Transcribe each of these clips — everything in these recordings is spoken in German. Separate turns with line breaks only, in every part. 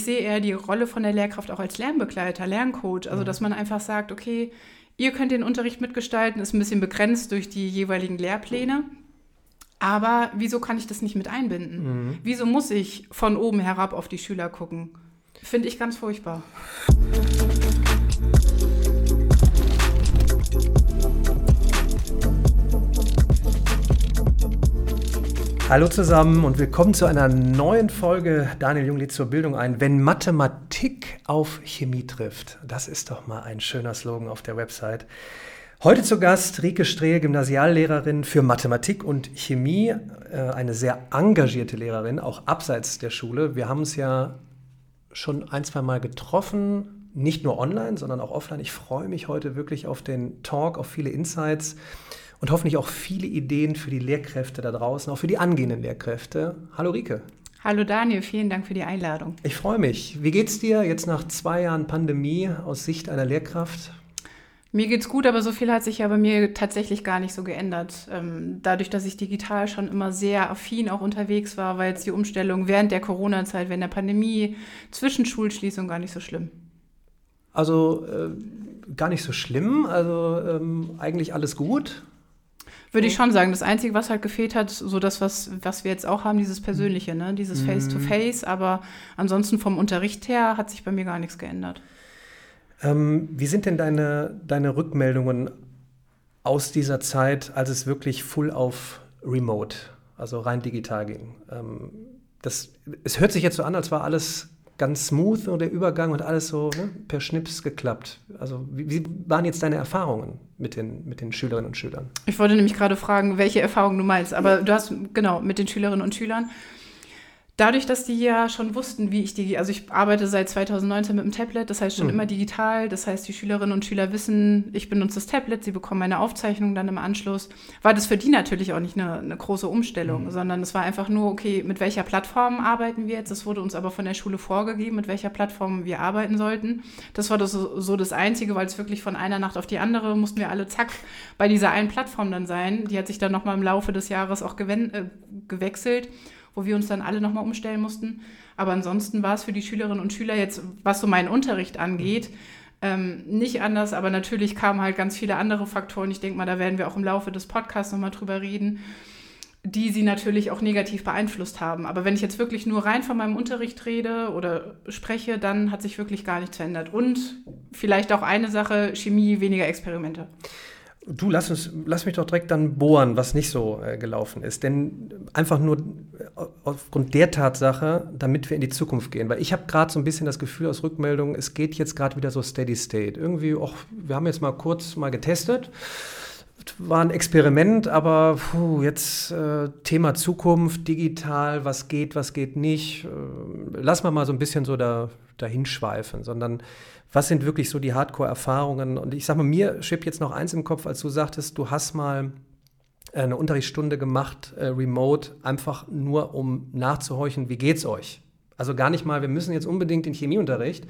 ich sehe eher die Rolle von der Lehrkraft auch als Lernbegleiter, Lerncoach. Also, mhm. dass man einfach sagt, okay, ihr könnt den Unterricht mitgestalten, ist ein bisschen begrenzt durch die jeweiligen Lehrpläne. Aber wieso kann ich das nicht mit einbinden? Mhm. Wieso muss ich von oben herab auf die Schüler gucken? Finde ich ganz furchtbar.
Hallo zusammen und willkommen zu einer neuen Folge Daniel Jung lädt zur Bildung ein. Wenn Mathematik auf Chemie trifft, das ist doch mal ein schöner Slogan auf der Website. Heute zu Gast Rike Strehl, Gymnasiallehrerin für Mathematik und Chemie, äh, eine sehr engagierte Lehrerin, auch abseits der Schule. Wir haben uns ja schon ein, zwei Mal getroffen, nicht nur online, sondern auch offline. Ich freue mich heute wirklich auf den Talk, auf viele Insights und hoffentlich auch viele Ideen für die Lehrkräfte da draußen, auch für die angehenden Lehrkräfte. Hallo Rike.
Hallo Daniel, vielen Dank für die Einladung.
Ich freue mich. Wie geht's dir jetzt nach zwei Jahren Pandemie aus Sicht einer Lehrkraft?
Mir geht's gut, aber so viel hat sich ja bei mir tatsächlich gar nicht so geändert. Ähm, dadurch, dass ich digital schon immer sehr affin auch unterwegs war, war jetzt die Umstellung während der Corona-Zeit, während der Pandemie, zwischen Schulschließung gar nicht so schlimm.
Also äh, gar nicht so schlimm, also ähm, eigentlich alles gut.
Würde ich schon sagen. Das Einzige, was halt gefehlt hat, so das, was, was wir jetzt auch haben, dieses Persönliche, ne? dieses Face-to-Face. -face. Aber ansonsten vom Unterricht her hat sich bei mir gar nichts geändert.
Ähm, wie sind denn deine, deine Rückmeldungen aus dieser Zeit, als es wirklich full auf Remote, also rein digital ging? Ähm, das, es hört sich jetzt so an, als war alles ganz smooth und der Übergang und alles so ne, per Schnips geklappt. Also wie, wie, waren jetzt deine Erfahrungen mit den, mit den Schülerinnen und Schülern?
Ich wollte nämlich gerade fragen, welche Erfahrungen du meinst, aber du hast genau mit den Schülerinnen und Schülern dadurch, dass die ja schon wussten, wie ich die, also ich arbeite seit 2019 mit dem Tablet, das heißt schon mhm. immer digital, das heißt, die Schülerinnen und Schüler wissen, ich benutze das Tablet, sie bekommen meine Aufzeichnung dann im Anschluss, war das für die natürlich auch nicht eine, eine große Umstellung, mhm. sondern es war einfach nur, okay, mit welcher Plattform arbeiten wir jetzt? Das wurde uns aber von der Schule vorgegeben, mit welcher Plattform wir arbeiten sollten. Das war das, so das Einzige, weil es wirklich von einer Nacht auf die andere mussten wir alle zack bei dieser einen Plattform dann sein. Die hat sich dann nochmal im Laufe des Jahres auch äh, gewechselt wo wir uns dann alle nochmal umstellen mussten. Aber ansonsten war es für die Schülerinnen und Schüler jetzt, was so meinen Unterricht angeht, ähm, nicht anders. Aber natürlich kamen halt ganz viele andere Faktoren. Ich denke mal, da werden wir auch im Laufe des Podcasts nochmal drüber reden die sie natürlich auch negativ beeinflusst haben. Aber wenn ich jetzt wirklich nur rein von meinem Unterricht rede oder spreche, dann hat sich wirklich gar nichts verändert. Und vielleicht auch eine Sache, Chemie, weniger Experimente.
Du, lass, uns, lass mich doch direkt dann bohren, was nicht so äh, gelaufen ist. Denn einfach nur äh, aufgrund der Tatsache, damit wir in die Zukunft gehen. Weil ich habe gerade so ein bisschen das Gefühl aus Rückmeldungen, es geht jetzt gerade wieder so steady state. Irgendwie, och, wir haben jetzt mal kurz mal getestet. War ein Experiment, aber puh, jetzt äh, Thema Zukunft, digital, was geht, was geht nicht. Äh, lass mal mal so ein bisschen so da, dahin schweifen, sondern was sind wirklich so die Hardcore-Erfahrungen? Und ich sag mal, mir schwebt jetzt noch eins im Kopf, als du sagtest, du hast mal eine Unterrichtsstunde gemacht, äh, remote, einfach nur um nachzuhorchen, wie geht's euch? Also gar nicht mal, wir müssen jetzt unbedingt den Chemieunterricht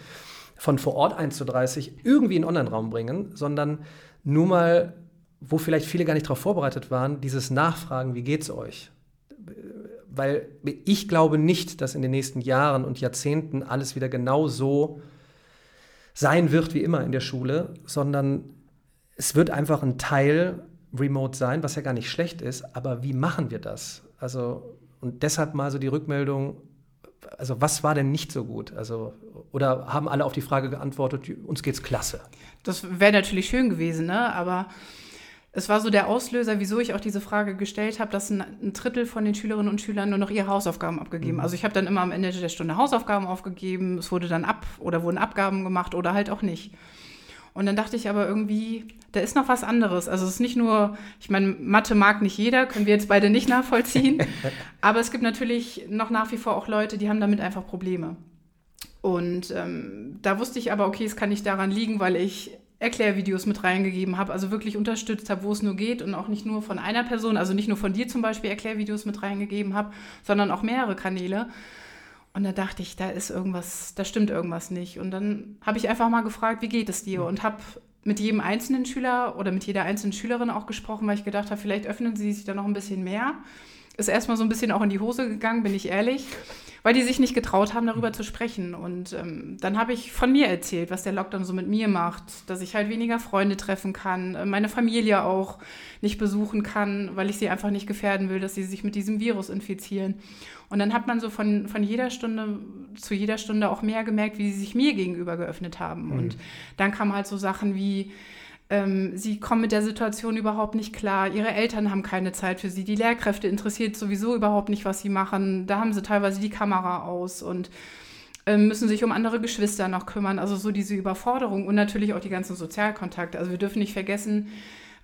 von vor Ort 1 zu 30 irgendwie in den Online-Raum bringen, sondern nur mal, wo vielleicht viele gar nicht darauf vorbereitet waren, dieses Nachfragen, wie geht's euch? Weil ich glaube nicht, dass in den nächsten Jahren und Jahrzehnten alles wieder genau so sein wird wie immer in der Schule, sondern es wird einfach ein Teil remote sein, was ja gar nicht schlecht ist, aber wie machen wir das? Also, und deshalb mal so die Rückmeldung, also was war denn nicht so gut? Also, oder haben alle auf die Frage geantwortet, uns geht's klasse?
Das wäre natürlich schön gewesen, ne? Aber es war so der Auslöser, wieso ich auch diese Frage gestellt habe, dass ein, ein Drittel von den Schülerinnen und Schülern nur noch ihre Hausaufgaben abgegeben. Mhm. Also ich habe dann immer am Ende der Stunde Hausaufgaben aufgegeben, es wurde dann ab oder wurden Abgaben gemacht oder halt auch nicht. Und dann dachte ich aber irgendwie, da ist noch was anderes. Also es ist nicht nur, ich meine, Mathe mag nicht jeder, können wir jetzt beide nicht nachvollziehen. aber es gibt natürlich noch nach wie vor auch Leute, die haben damit einfach Probleme. Und ähm, da wusste ich aber, okay, es kann nicht daran liegen, weil ich Erklärvideos mit reingegeben habe, also wirklich unterstützt habe, wo es nur geht und auch nicht nur von einer Person, also nicht nur von dir zum Beispiel Erklärvideos mit reingegeben habe, sondern auch mehrere Kanäle. Und da dachte ich, da ist irgendwas, da stimmt irgendwas nicht. Und dann habe ich einfach mal gefragt, wie geht es dir? Und habe mit jedem einzelnen Schüler oder mit jeder einzelnen Schülerin auch gesprochen, weil ich gedacht habe, vielleicht öffnen sie sich da noch ein bisschen mehr. Ist erstmal so ein bisschen auch in die Hose gegangen, bin ich ehrlich. Weil die sich nicht getraut haben, darüber zu sprechen. Und ähm, dann habe ich von mir erzählt, was der Lockdown so mit mir macht, dass ich halt weniger Freunde treffen kann, äh, meine Familie auch nicht besuchen kann, weil ich sie einfach nicht gefährden will, dass sie sich mit diesem Virus infizieren. Und dann hat man so von, von jeder Stunde zu jeder Stunde auch mehr gemerkt, wie sie sich mir gegenüber geöffnet haben. Mhm. Und dann kamen halt so Sachen wie, ähm, sie kommen mit der Situation überhaupt nicht klar. Ihre Eltern haben keine Zeit für sie. Die Lehrkräfte interessiert sowieso überhaupt nicht, was sie machen. Da haben sie teilweise die Kamera aus und ähm, müssen sich um andere Geschwister noch kümmern. Also so diese Überforderung und natürlich auch die ganzen Sozialkontakte. Also wir dürfen nicht vergessen,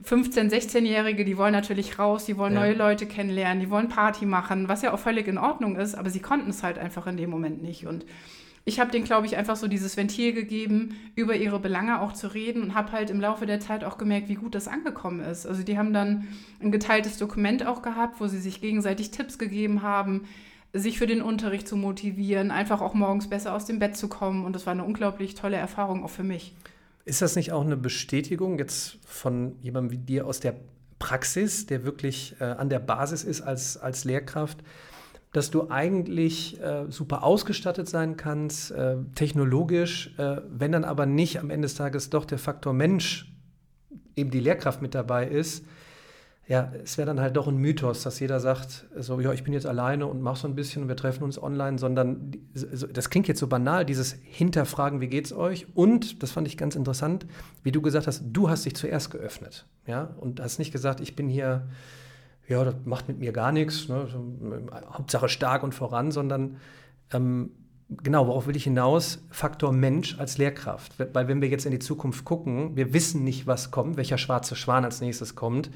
15-, 16-Jährige, die wollen natürlich raus, die wollen ja. neue Leute kennenlernen, die wollen Party machen, was ja auch völlig in Ordnung ist, aber sie konnten es halt einfach in dem Moment nicht. Und ich habe denen, glaube ich, einfach so dieses Ventil gegeben, über ihre Belange auch zu reden und habe halt im Laufe der Zeit auch gemerkt, wie gut das angekommen ist. Also die haben dann ein geteiltes Dokument auch gehabt, wo sie sich gegenseitig Tipps gegeben haben, sich für den Unterricht zu motivieren, einfach auch morgens besser aus dem Bett zu kommen. Und das war eine unglaublich tolle Erfahrung auch für mich.
Ist das nicht auch eine Bestätigung jetzt von jemandem wie dir aus der Praxis, der wirklich äh, an der Basis ist als, als Lehrkraft, dass du eigentlich äh, super ausgestattet sein kannst, äh, technologisch, äh, wenn dann aber nicht am Ende des Tages doch der Faktor Mensch, eben die Lehrkraft mit dabei ist, ja, es wäre dann halt doch ein Mythos, dass jeder sagt, so, ja, ich bin jetzt alleine und mach so ein bisschen und wir treffen uns online, sondern das klingt jetzt so banal, dieses Hinterfragen, wie geht's euch? Und, das fand ich ganz interessant, wie du gesagt hast, du hast dich zuerst geöffnet, ja, und hast nicht gesagt, ich bin hier ja, das macht mit mir gar nichts, ne? Hauptsache stark und voran, sondern ähm, genau, worauf will ich hinaus? Faktor Mensch als Lehrkraft. Weil wenn wir jetzt in die Zukunft gucken, wir wissen nicht, was kommt, welcher schwarze Schwan als nächstes kommt.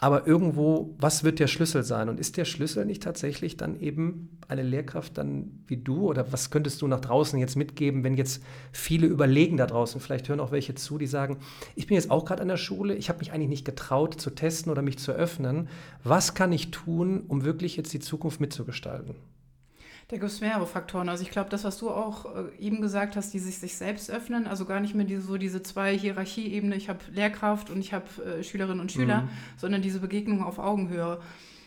Aber irgendwo, was wird der Schlüssel sein? Und ist der Schlüssel nicht tatsächlich dann eben eine Lehrkraft dann wie du? Oder was könntest du nach draußen jetzt mitgeben, wenn jetzt viele überlegen da draußen? Vielleicht hören auch welche zu, die sagen, ich bin jetzt auch gerade an der Schule, ich habe mich eigentlich nicht getraut zu testen oder mich zu öffnen. Was kann ich tun, um wirklich jetzt die Zukunft mitzugestalten?
Da gibt es mehrere Faktoren. Also ich glaube, das, was du auch äh, eben gesagt hast, die sich sich selbst öffnen, also gar nicht mehr diese, so diese zwei Hierarchieebene, ich habe Lehrkraft und ich habe äh, Schülerinnen und Schüler, mhm. sondern diese Begegnung auf Augenhöhe.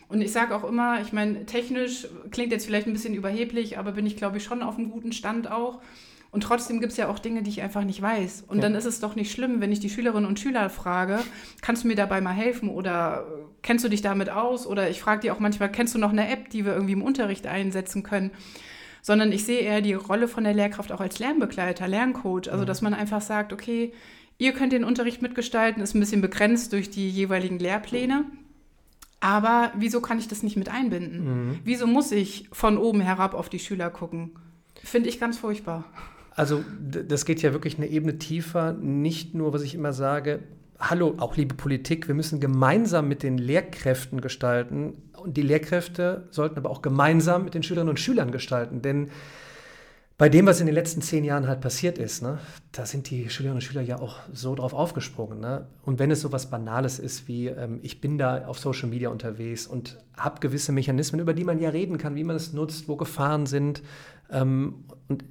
Und ich sage auch immer, ich meine, technisch klingt jetzt vielleicht ein bisschen überheblich, aber bin ich, glaube ich, schon auf einem guten Stand auch. Und trotzdem gibt es ja auch Dinge, die ich einfach nicht weiß. Und ja. dann ist es doch nicht schlimm, wenn ich die Schülerinnen und Schüler frage, kannst du mir dabei mal helfen oder kennst du dich damit aus? Oder ich frage die auch manchmal, kennst du noch eine App, die wir irgendwie im Unterricht einsetzen können? Sondern ich sehe eher die Rolle von der Lehrkraft auch als Lernbegleiter, Lerncoach. Also, mhm. dass man einfach sagt, okay, ihr könnt den Unterricht mitgestalten, ist ein bisschen begrenzt durch die jeweiligen Lehrpläne. Aber wieso kann ich das nicht mit einbinden? Mhm. Wieso muss ich von oben herab auf die Schüler gucken? Finde ich ganz furchtbar.
Also das geht ja wirklich eine Ebene tiefer. Nicht nur, was ich immer sage, hallo, auch liebe Politik, wir müssen gemeinsam mit den Lehrkräften gestalten. Und die Lehrkräfte sollten aber auch gemeinsam mit den Schülerinnen und Schülern gestalten. Denn bei dem, was in den letzten zehn Jahren halt passiert ist, ne, da sind die Schülerinnen und Schüler ja auch so drauf aufgesprungen. Ne? Und wenn es so was Banales ist wie, ähm, ich bin da auf Social Media unterwegs und habe gewisse Mechanismen, über die man ja reden kann, wie man es nutzt, wo Gefahren sind. Ähm, und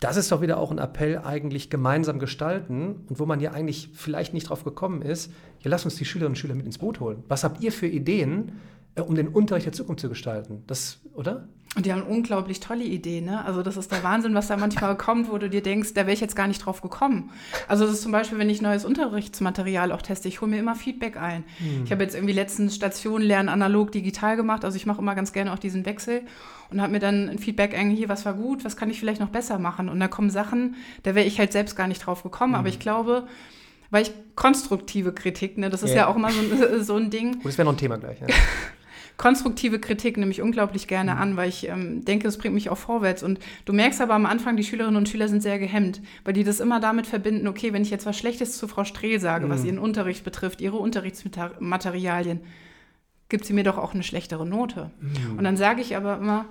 das ist doch wieder auch ein Appell, eigentlich gemeinsam gestalten und wo man ja eigentlich vielleicht nicht drauf gekommen ist, ja, lass uns die Schülerinnen und Schüler mit ins Boot holen. Was habt ihr für Ideen, äh, um den Unterricht der Zukunft zu gestalten? Das, oder?
Und die haben unglaublich tolle Ideen, ne? Also das ist der Wahnsinn, was da manchmal kommt, wo du dir denkst, da wäre ich jetzt gar nicht drauf gekommen. Also das ist zum Beispiel, wenn ich neues Unterrichtsmaterial auch teste, ich hole mir immer Feedback ein. Hm. Ich habe jetzt irgendwie letzten Stationen Lernen analog digital gemacht, also ich mache immer ganz gerne auch diesen Wechsel und habe mir dann ein Feedback eigentlich hier, was war gut, was kann ich vielleicht noch besser machen. Und da kommen Sachen, da wäre ich halt selbst gar nicht drauf gekommen, hm. aber ich glaube, weil ich konstruktive Kritik, ne, das ist ja, ja auch immer so, so ein Ding.
Und das wäre noch ein Thema gleich. Ja.
konstruktive Kritik nehme ich unglaublich gerne mhm. an, weil ich ähm, denke, es bringt mich auch vorwärts. Und du merkst aber am Anfang, die Schülerinnen und Schüler sind sehr gehemmt, weil die das immer damit verbinden, okay, wenn ich jetzt was Schlechtes zu Frau Strehl sage, mhm. was ihren Unterricht betrifft, ihre Unterrichtsmaterialien, gibt sie mir doch auch eine schlechtere Note. Mhm. Und dann sage ich aber immer,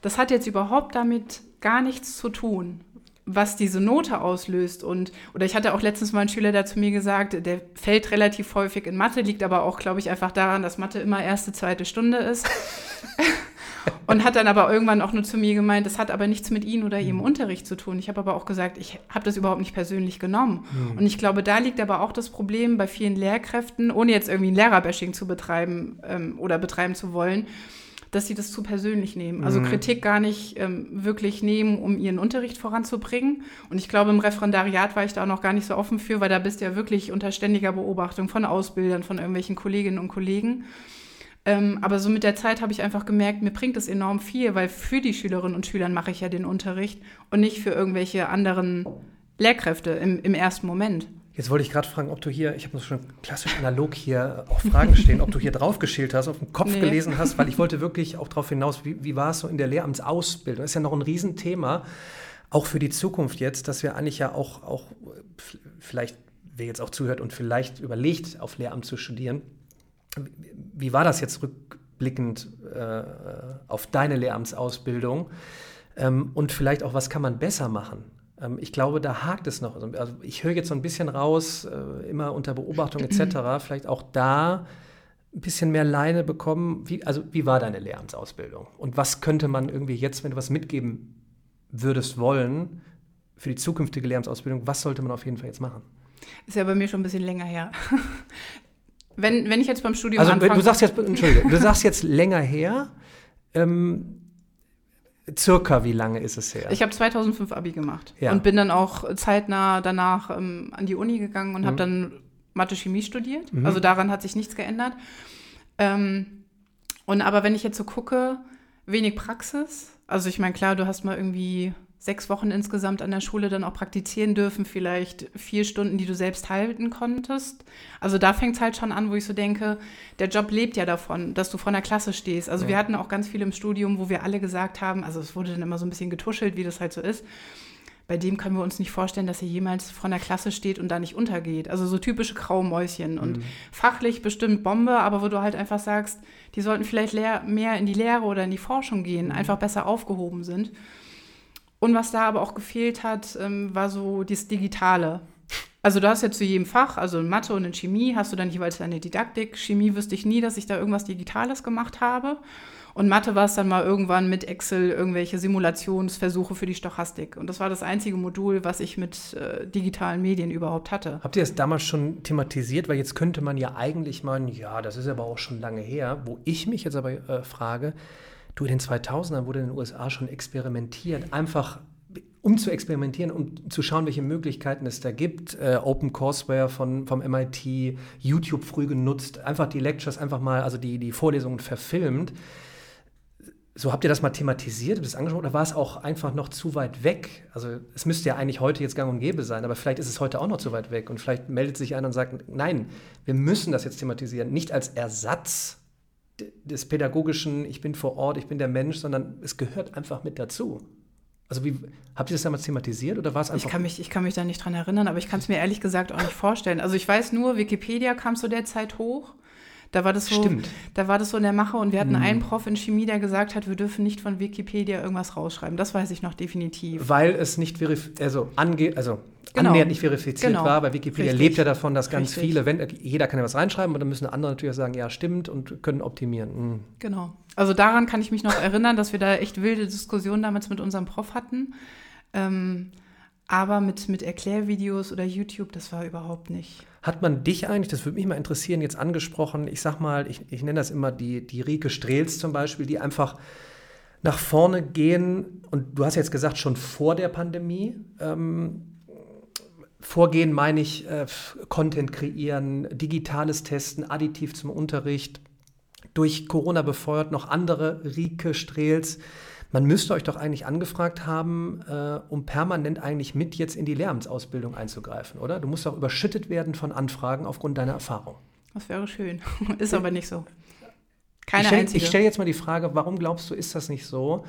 das hat jetzt überhaupt damit gar nichts zu tun was diese Note auslöst. Und, oder ich hatte auch letztens mal einen Schüler, der zu mir gesagt, der fällt relativ häufig in Mathe, liegt aber auch, glaube ich, einfach daran, dass Mathe immer erste, zweite Stunde ist. und hat dann aber irgendwann auch nur zu mir gemeint, das hat aber nichts mit Ihnen oder Ihrem mhm. Unterricht zu tun. Ich habe aber auch gesagt, ich habe das überhaupt nicht persönlich genommen. Mhm. Und ich glaube, da liegt aber auch das Problem bei vielen Lehrkräften, ohne jetzt irgendwie ein Lehrerbashing zu betreiben ähm, oder betreiben zu wollen, dass sie das zu persönlich nehmen. Also
Mhm.
Kritik gar nicht ähm, wirklich nehmen, um ihren Unterricht voranzubringen. Und ich glaube, im Referendariat war ich da auch noch gar nicht so offen für, weil da bist du ja wirklich unter ständiger Beobachtung von Ausbildern, von irgendwelchen Kolleginnen und Kollegen. Ähm, aber so mit der Zeit habe ich einfach gemerkt, mir bringt es enorm viel, weil für die Schülerinnen und Schüler mache ich ja den Unterricht und nicht für irgendwelche anderen Lehrkräfte im, im ersten Moment.
Jetzt wollte ich gerade fragen, ob du hier, ich habe schon klassisch analog hier auch Fragen stehen, ob du hier draufgeschält hast, auf den Kopf
Nee.
gelesen hast, weil ich wollte wirklich auch darauf hinaus, wie, wie war es so in der Lehramtsausbildung? Das ist ja noch ein Riesenthema, auch für die Zukunft jetzt, dass wir eigentlich ja auch, auch vielleicht, wer jetzt auch zuhört und vielleicht überlegt, auf Lehramt zu studieren, wie- wie war das jetzt rückblickend äh, auf deine Lehramtsausbildung? Ähm, und vielleicht auch, was kann man besser machen? Ähm, ich glaube, da hakt es noch. Also ich höre jetzt so ein bisschen raus, äh, immer unter Beobachtung etc., vielleicht auch da ein bisschen mehr Leine bekommen. Wie, also wie war deine Lehramtsausbildung? Und was könnte man irgendwie jetzt, wenn du was mitgeben würdest wollen für die zukünftige Lehramtsausbildung, was sollte man auf jeden Fall jetzt machen?
Ist ja bei mir schon ein bisschen länger her. wenn, wenn ich jetzt beim Studium
Also
anfange.
du sagst jetzt, Entschuldige, du sagst jetzt länger her, ähm, circa wie lange ist es her?
Ich habe 2005 Abi gemacht
Ja.
und bin dann auch zeitnah danach ähm, an die Uni gegangen und
Mhm.
habe dann Mathe-Chemie studiert.
Mhm.
Also daran hat sich nichts geändert. Ähm, und aber wenn ich jetzt so gucke, wenig Praxis. Also ich meine, klar, du hast mal irgendwie sechs Wochen insgesamt an der Schule dann auch praktizieren dürfen, vielleicht vier Stunden, die du selbst halten konntest. Also da fängt es halt schon an, wo ich so denke, der Job lebt ja davon, dass du vor einer Klasse stehst. Also
Ja.
wir hatten auch ganz viele im Studium, wo wir alle gesagt haben, also es wurde dann immer so ein bisschen getuschelt, wie das halt so ist. Bei dem können wir uns nicht vorstellen, dass er jemals vor einer Klasse steht und da nicht untergeht. Also so typische Graumäuschen und fachlich bestimmt Bombe, aber wo du halt einfach sagst, die sollten vielleicht mehr in die Lehre oder in die Forschung gehen, einfach besser aufgehoben sind. Und was da aber auch gefehlt hat, ähm, war so das Digitale. Also du hast ja zu jedem Fach, also in Mathe und in Chemie, hast du dann jeweils deine Didaktik. Chemie wüsste ich nie, dass ich da irgendwas Digitales gemacht habe. Und Mathe war es dann mal irgendwann mit Excel irgendwelche Simulationsversuche für die Stochastik. Und das war das einzige Modul, was ich mit äh, digitalen Medien überhaupt hatte.
Habt ihr das damals schon thematisiert? Weil jetzt könnte man ja eigentlich meinen, ja, das ist aber auch schon lange her. Wo ich mich jetzt aber äh, frage, du in den 2000ern wurde in den USA schon experimentiert, einfach um zu experimentieren, um zu schauen, welche Möglichkeiten es da gibt. Äh, Open Courseware von, vom MIT, YouTube früh genutzt, einfach die Lectures einfach mal, also die, die Vorlesungen verfilmt. So habt ihr das mal thematisiert, habt ihr das angesprochen, oder war es auch einfach noch zu weit weg? Also es müsste ja eigentlich heute jetzt gang und gäbe sein, aber vielleicht ist es heute auch noch zu weit weg und vielleicht meldet sich einer und sagt, nein, wir müssen das jetzt thematisieren, nicht als Ersatz des pädagogischen, ich bin vor Ort, ich bin der Mensch, sondern es gehört einfach mit dazu. Also wie, habt ihr das damals thematisiert oder war es
Ich
einfach...
kann, mich, ich kann mich da nicht dran erinnern, aber ich kann es mir ehrlich gesagt auch nicht vorstellen. Also ich weiß nur, Wikipedia kam zu der Zeit hoch. Da war das so,
Stimmt.
da war das so in der Mache und wir hatten
Mhm.
einen Prof in Chemie, der gesagt hat, wir dürfen nicht von Wikipedia irgendwas rausschreiben. Das weiß ich noch definitiv.
Weil es nicht verifiziert, also, ange also
Genau.
annähernd nicht verifiziert
Genau.
war, weil Wikipedia
Richtig.
lebt ja davon, dass ganz
Richtig.
viele, wenn, jeder kann ja was reinschreiben und dann müssen andere natürlich sagen, ja, stimmt und können optimieren. Mhm.
Genau. Also daran kann ich mich noch erinnern, dass wir da echt wilde Diskussionen damals mit unserem Prof hatten. Ähm, aber mit, mit Erklärvideos oder YouTube, das war überhaupt nicht.
Hat man dich eigentlich, das würde mich mal interessieren, jetzt angesprochen, ich sag mal, ich, ich nenne das immer die, die Rike Strehls zum Beispiel, die einfach nach vorne gehen und du hast jetzt gesagt, schon vor der Pandemie, ähm, vorgehen meine ich, äh, Content kreieren, digitales Testen, additiv zum Unterricht, durch Corona befeuert noch andere Rike Strehls. Man müsste euch doch eigentlich angefragt haben, äh, um permanent eigentlich mit jetzt in die Lehramtsausbildung einzugreifen, oder? Du musst doch überschüttet werden von Anfragen aufgrund deiner Erfahrung.
Das wäre schön. Ist aber nicht so. Keine
ich stell-
einzige.
Ich stelle jetzt mal die Frage, warum glaubst du, ist das nicht so?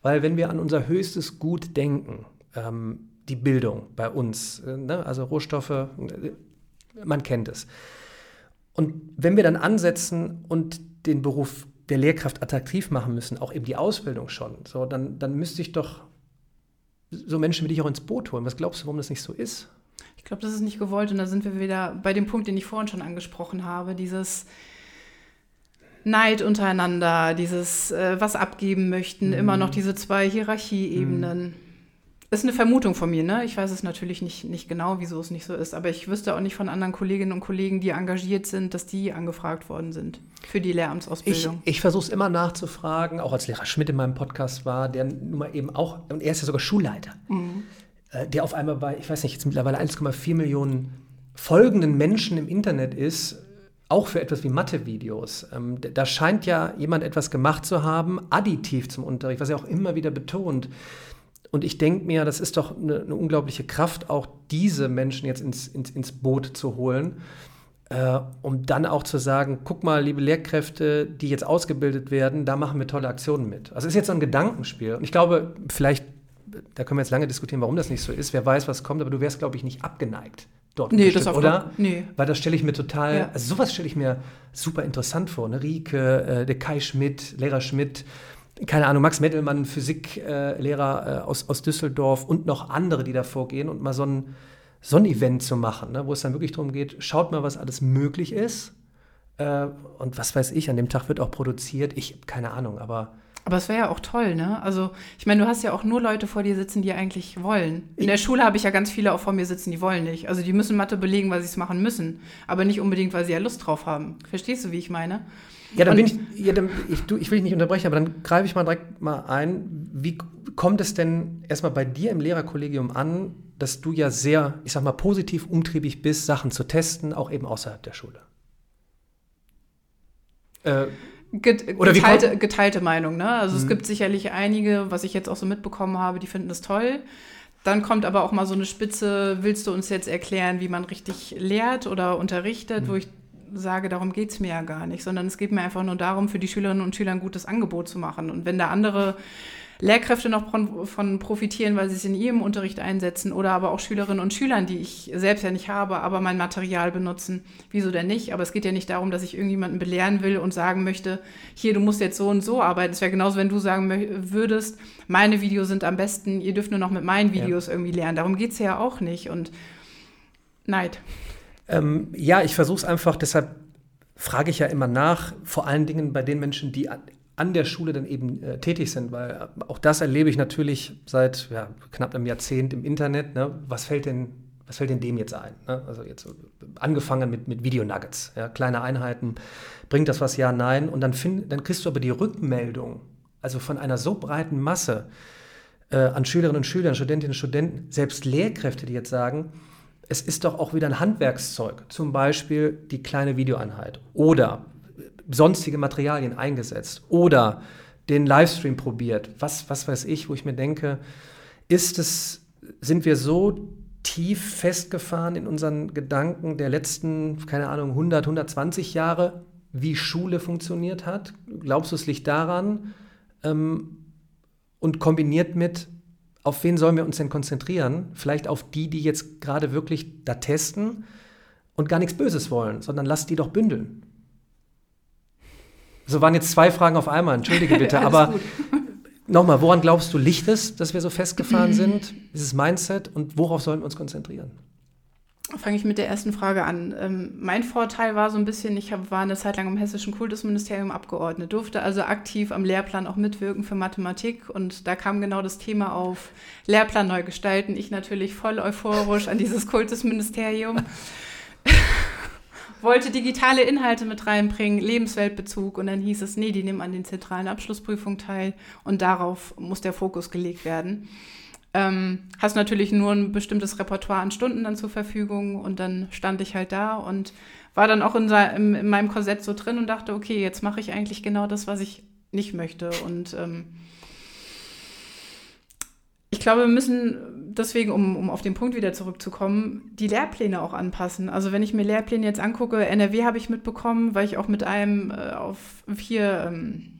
Weil wenn wir an unser höchstes Gut denken, ähm, die Bildung bei uns, äh, ne? also Rohstoffe, äh, man kennt es. Und wenn wir dann ansetzen und den Beruf der Lehrkraft attraktiv machen müssen, auch eben die Ausbildung schon, so, dann, dann müsste ich doch so Menschen wie dich auch ins Boot holen. Was glaubst du, warum das nicht so ist?
Ich glaube, das ist nicht gewollt und da sind wir wieder bei dem Punkt, den ich vorhin schon angesprochen habe, dieses Neid untereinander, dieses äh, was abgeben möchten,
Mhm.
immer noch diese zwei Hierarchieebenen. Ist eine Vermutung von mir, ne? Ich weiß es natürlich nicht, nicht genau, wieso es nicht so ist, aber ich wüsste auch nicht von anderen Kolleginnen und Kollegen, die engagiert sind, dass die angefragt worden sind für die Lehramtsausbildung.
Ich, ich versuche es immer nachzufragen, auch als Lehrer Schmidt in meinem Podcast war, der nun mal eben auch, und er ist ja sogar Schulleiter, mhm. äh, der auf einmal bei, ich weiß nicht, jetzt mittlerweile 1,4 Millionen folgenden Menschen im Internet ist, auch für etwas wie Mathe-Videos. Ähm, da scheint ja jemand etwas gemacht zu haben, additiv zum Unterricht, was er auch immer wieder betont. Und ich denke mir, das ist doch eine, eine, unglaubliche Kraft, auch diese Menschen jetzt ins, ins, ins Boot zu holen, äh, um dann auch zu sagen, guck mal, liebe Lehrkräfte, die jetzt ausgebildet werden, da machen wir tolle Aktionen mit. Also es ist jetzt so ein Gedankenspiel. Und ich glaube, vielleicht, da können wir jetzt lange diskutieren, warum das nicht so ist. Wer weiß, was kommt, aber du wärst, glaube ich, nicht abgeneigt dort.
Nee, das auf oder?
Nee. Weil das stelle ich mir total, ja. also sowas stelle ich mir super interessant vor. Ne? Rieke, äh, der Kai Schmidt, Lehrer Schmidt, keine Ahnung, Max Mettelmann, Physiklehrer äh, aus, aus Düsseldorf und noch andere, die da vorgehen und mal so ein, so ein Event zu machen, ne, wo es dann wirklich darum geht, schaut mal, was alles möglich ist. Äh, und was weiß ich, an dem Tag wird auch produziert. Ich, keine Ahnung, aber.
Aber es wäre ja auch toll, ne? Also, ich meine, du hast ja auch nur Leute vor dir sitzen, die eigentlich wollen. In der Schule habe ich ja ganz viele auch vor mir sitzen, die wollen nicht. Also, die müssen Mathe belegen, weil sie es machen müssen. Aber nicht unbedingt, weil sie ja Lust drauf haben. Verstehst du, wie ich meine?
Ja, dann bin ich, ja, dann, ich, du, ich will dich nicht unterbrechen, aber dann greife ich mal direkt mal ein. Wie kommt es denn erstmal bei dir im Lehrerkollegium an, dass du ja sehr, ich sag mal, positiv umtriebig bist, Sachen zu testen, auch eben außerhalb der Schule?
Äh, Get oder geteilte, geteilte Meinung, ne? Also mhm. es gibt sicherlich einige, was ich jetzt auch so mitbekommen habe, die finden das toll. Dann kommt aber auch mal so eine Spitze, willst du uns jetzt erklären, wie man richtig lehrt oder unterrichtet, mhm. wo ich sage, darum geht es mir ja gar nicht, sondern es geht mir einfach nur darum, für die Schülerinnen und Schüler ein gutes Angebot zu machen. Und wenn da andere Lehrkräfte noch von, von profitieren, weil sie es in ihrem Unterricht einsetzen oder aber auch Schülerinnen und Schülern, die ich selbst ja nicht habe, aber mein Material benutzen. Wieso denn nicht? Aber es geht ja nicht darum, dass ich irgendjemanden belehren will und sagen möchte, hier, du musst jetzt so und so arbeiten. Es wäre genauso, wenn du sagen würdest, meine Videos sind am besten, ihr dürft nur noch mit meinen Videos ja. irgendwie lernen. Darum geht es ja auch nicht. Und Neid.
Ähm, ja, ich versuche es einfach, deshalb frage ich ja immer nach, vor allen Dingen bei den Menschen, die an, der Schule dann eben äh, tätig sind, weil äh, auch das erlebe ich natürlich seit ja, knapp einem Jahrzehnt im Internet. Ne? Was fällt denn was fällt denn dem jetzt ein? Ne? Also jetzt angefangen mit, mit Videonuggets, ja, kleine Einheiten, bringt das was ja, nein, und dann, find, dann kriegst du aber die Rückmeldung, also von einer so breiten Masse äh, an Schülerinnen und Schülern, Studentinnen und Studenten, selbst Lehrkräfte, die jetzt sagen, es ist doch auch wieder ein Handwerkszeug, zum Beispiel die kleine Videoeinheit oder sonstige Materialien eingesetzt oder den Livestream probiert, was, was weiß ich, wo ich mir denke, ist es, sind wir so tief festgefahren in unseren Gedanken der letzten, keine Ahnung, 100, 120 Jahre, wie Schule funktioniert hat? Glaubst du, es liegt daran? Ähm, und kombiniert mit, auf wen sollen wir uns denn konzentrieren? Vielleicht auf die, die jetzt gerade wirklich da testen und gar nichts Böses wollen, sondern lass die doch bündeln. So waren jetzt zwei Fragen auf einmal, entschuldige bitte, aber nochmal, woran glaubst du, liegt es, dass wir so festgefahren sind, dieses Mindset und worauf sollen wir uns konzentrieren?
Fange ich mit der ersten Frage an. Ähm, mein Vorteil war so ein bisschen, ich hab, war eine Zeit lang im Hessischen Kultusministerium abgeordnet, durfte also aktiv am Lehrplan auch mitwirken für Mathematik und da kam genau das Thema auf Lehrplan neu gestalten. Ich natürlich voll euphorisch an dieses Kultusministerium. wollte digitale Inhalte mit reinbringen, Lebensweltbezug und dann hieß es, nee, die nehmen an den zentralen Abschlussprüfungen teil und darauf muss der Fokus gelegt werden. Ähm, hast natürlich nur ein bestimmtes Repertoire an Stunden dann zur Verfügung und dann stand ich halt da und war dann auch in, in, in meinem Korsett so drin und dachte, okay, jetzt mache ich eigentlich genau das, was ich nicht möchte. Und ähm, ich glaube, wir müssen deswegen, um, um auf den Punkt wieder zurückzukommen, die Lehrpläne auch anpassen. Also wenn ich mir Lehrpläne jetzt angucke, NRW habe ich mitbekommen, weil ich auch mit einem äh, auf vier ähm,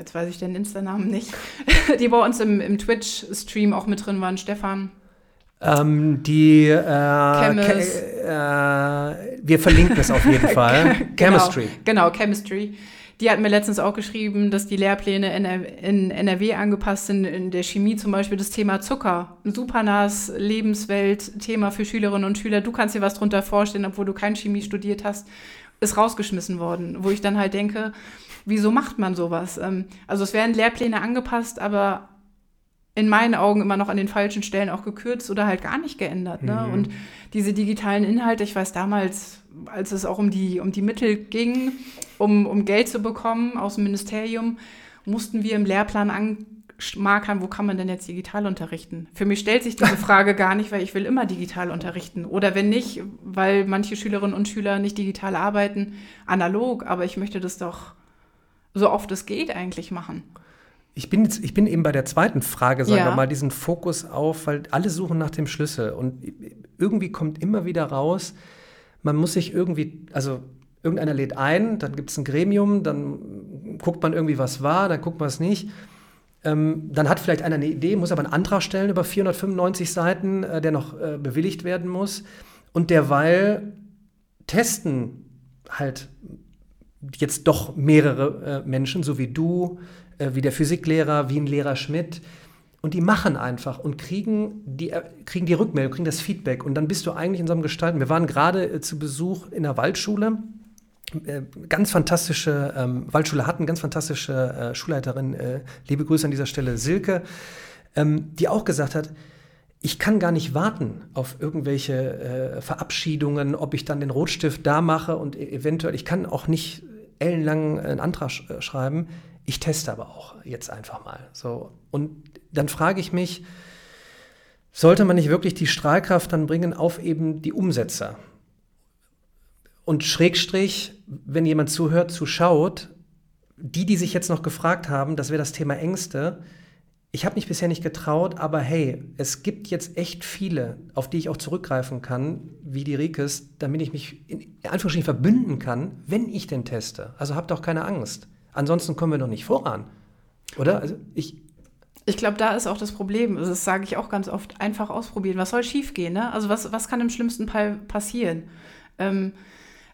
jetzt weiß ich den Insta-Namen nicht, die bei uns im, im Twitch-Stream auch mit drin waren, Stefan.
Ähm, die äh, äh, wir verlinken es auf jeden Fall.
genau, Chemistry. Genau, Chemistry. Die hat mir letztens auch geschrieben, dass die Lehrpläne in, in NRW angepasst sind. In der Chemie zum Beispiel das Thema Zucker. Ein super nahes Lebenswelt-Thema für Schülerinnen und Schüler. Du kannst dir was drunter vorstellen, obwohl du kein Chemie studiert hast, ist rausgeschmissen worden. Wo ich dann halt denke, wieso macht man sowas? Ähm, also es werden Lehrpläne angepasst, aber in meinen Augen immer noch an den falschen Stellen auch gekürzt oder halt gar nicht geändert. Ne? Mhm. Und diese digitalen Inhalte, ich weiß damals, als es auch um die, um die Mittel ging, um, um Geld zu bekommen aus dem Ministerium, mussten wir im Lehrplan anmarkern, wo kann man denn jetzt digital unterrichten? Für mich stellt sich diese Frage gar nicht, weil ich will immer digital unterrichten. Oder wenn nicht, weil manche Schülerinnen und Schüler nicht digital arbeiten, analog, aber ich möchte das doch so oft es geht eigentlich machen.
Ich bin, jetzt, ich bin eben bei der zweiten Frage, sagen ja. wir mal, diesen Fokus auf, weil alle suchen nach dem Schlüssel und irgendwie kommt immer wieder raus, man muss sich irgendwie, also irgendeiner lädt ein, dann gibt es ein Gremium, dann guckt man irgendwie, was war, dann guckt man es nicht. Ähm, dann hat vielleicht einer eine Idee, muss aber einen Antrag stellen über 495 Seiten, äh, der noch äh, bewilligt werden muss. Und derweil testen halt jetzt doch mehrere äh, Menschen, so wie du, äh, wie der Physiklehrer, wie ein Lehrer Schmidt. Und die machen einfach und kriegen die, äh, kriegen die Rückmeldung, kriegen das Feedback. Und dann bist du eigentlich in so einem Gestalten. Wir waren gerade äh, zu Besuch in der Waldschule. Äh, ganz fantastische ähm, Waldschule hatten, ganz fantastische Schulleiterin, liebe Grüße an dieser Stelle, Silke, ähm, die auch gesagt hat, ich kann gar nicht warten auf irgendwelche äh, Verabschiedungen, ob ich dann den Rotstift da mache und e-, eventuell, ich kann auch nicht ellenlang einen Antrag sch äh, schreiben. Ich teste aber auch jetzt einfach mal. So. Und dann frage ich mich, sollte man nicht wirklich die Strahlkraft dann bringen auf eben die Umsetzer? Und Schrägstrich, wenn jemand zuhört, zuschaut, die, die sich jetzt noch gefragt haben, das wäre das Thema Ängste, ich habe mich bisher nicht getraut, aber hey, es gibt jetzt echt viele, auf die ich auch zurückgreifen kann, wie die Rikes, damit ich mich in Anführungsstrichen verbünden kann, wenn ich den teste. Also habt auch keine Angst. Ansonsten kommen wir doch nicht voran. Oder? Also ich.
Ich glaube, da ist auch das Problem. Also das sage ich auch ganz oft. Einfach ausprobieren. Was soll schiefgehen? Ne? Also was, was kann im schlimmsten Fall passieren? Ähm,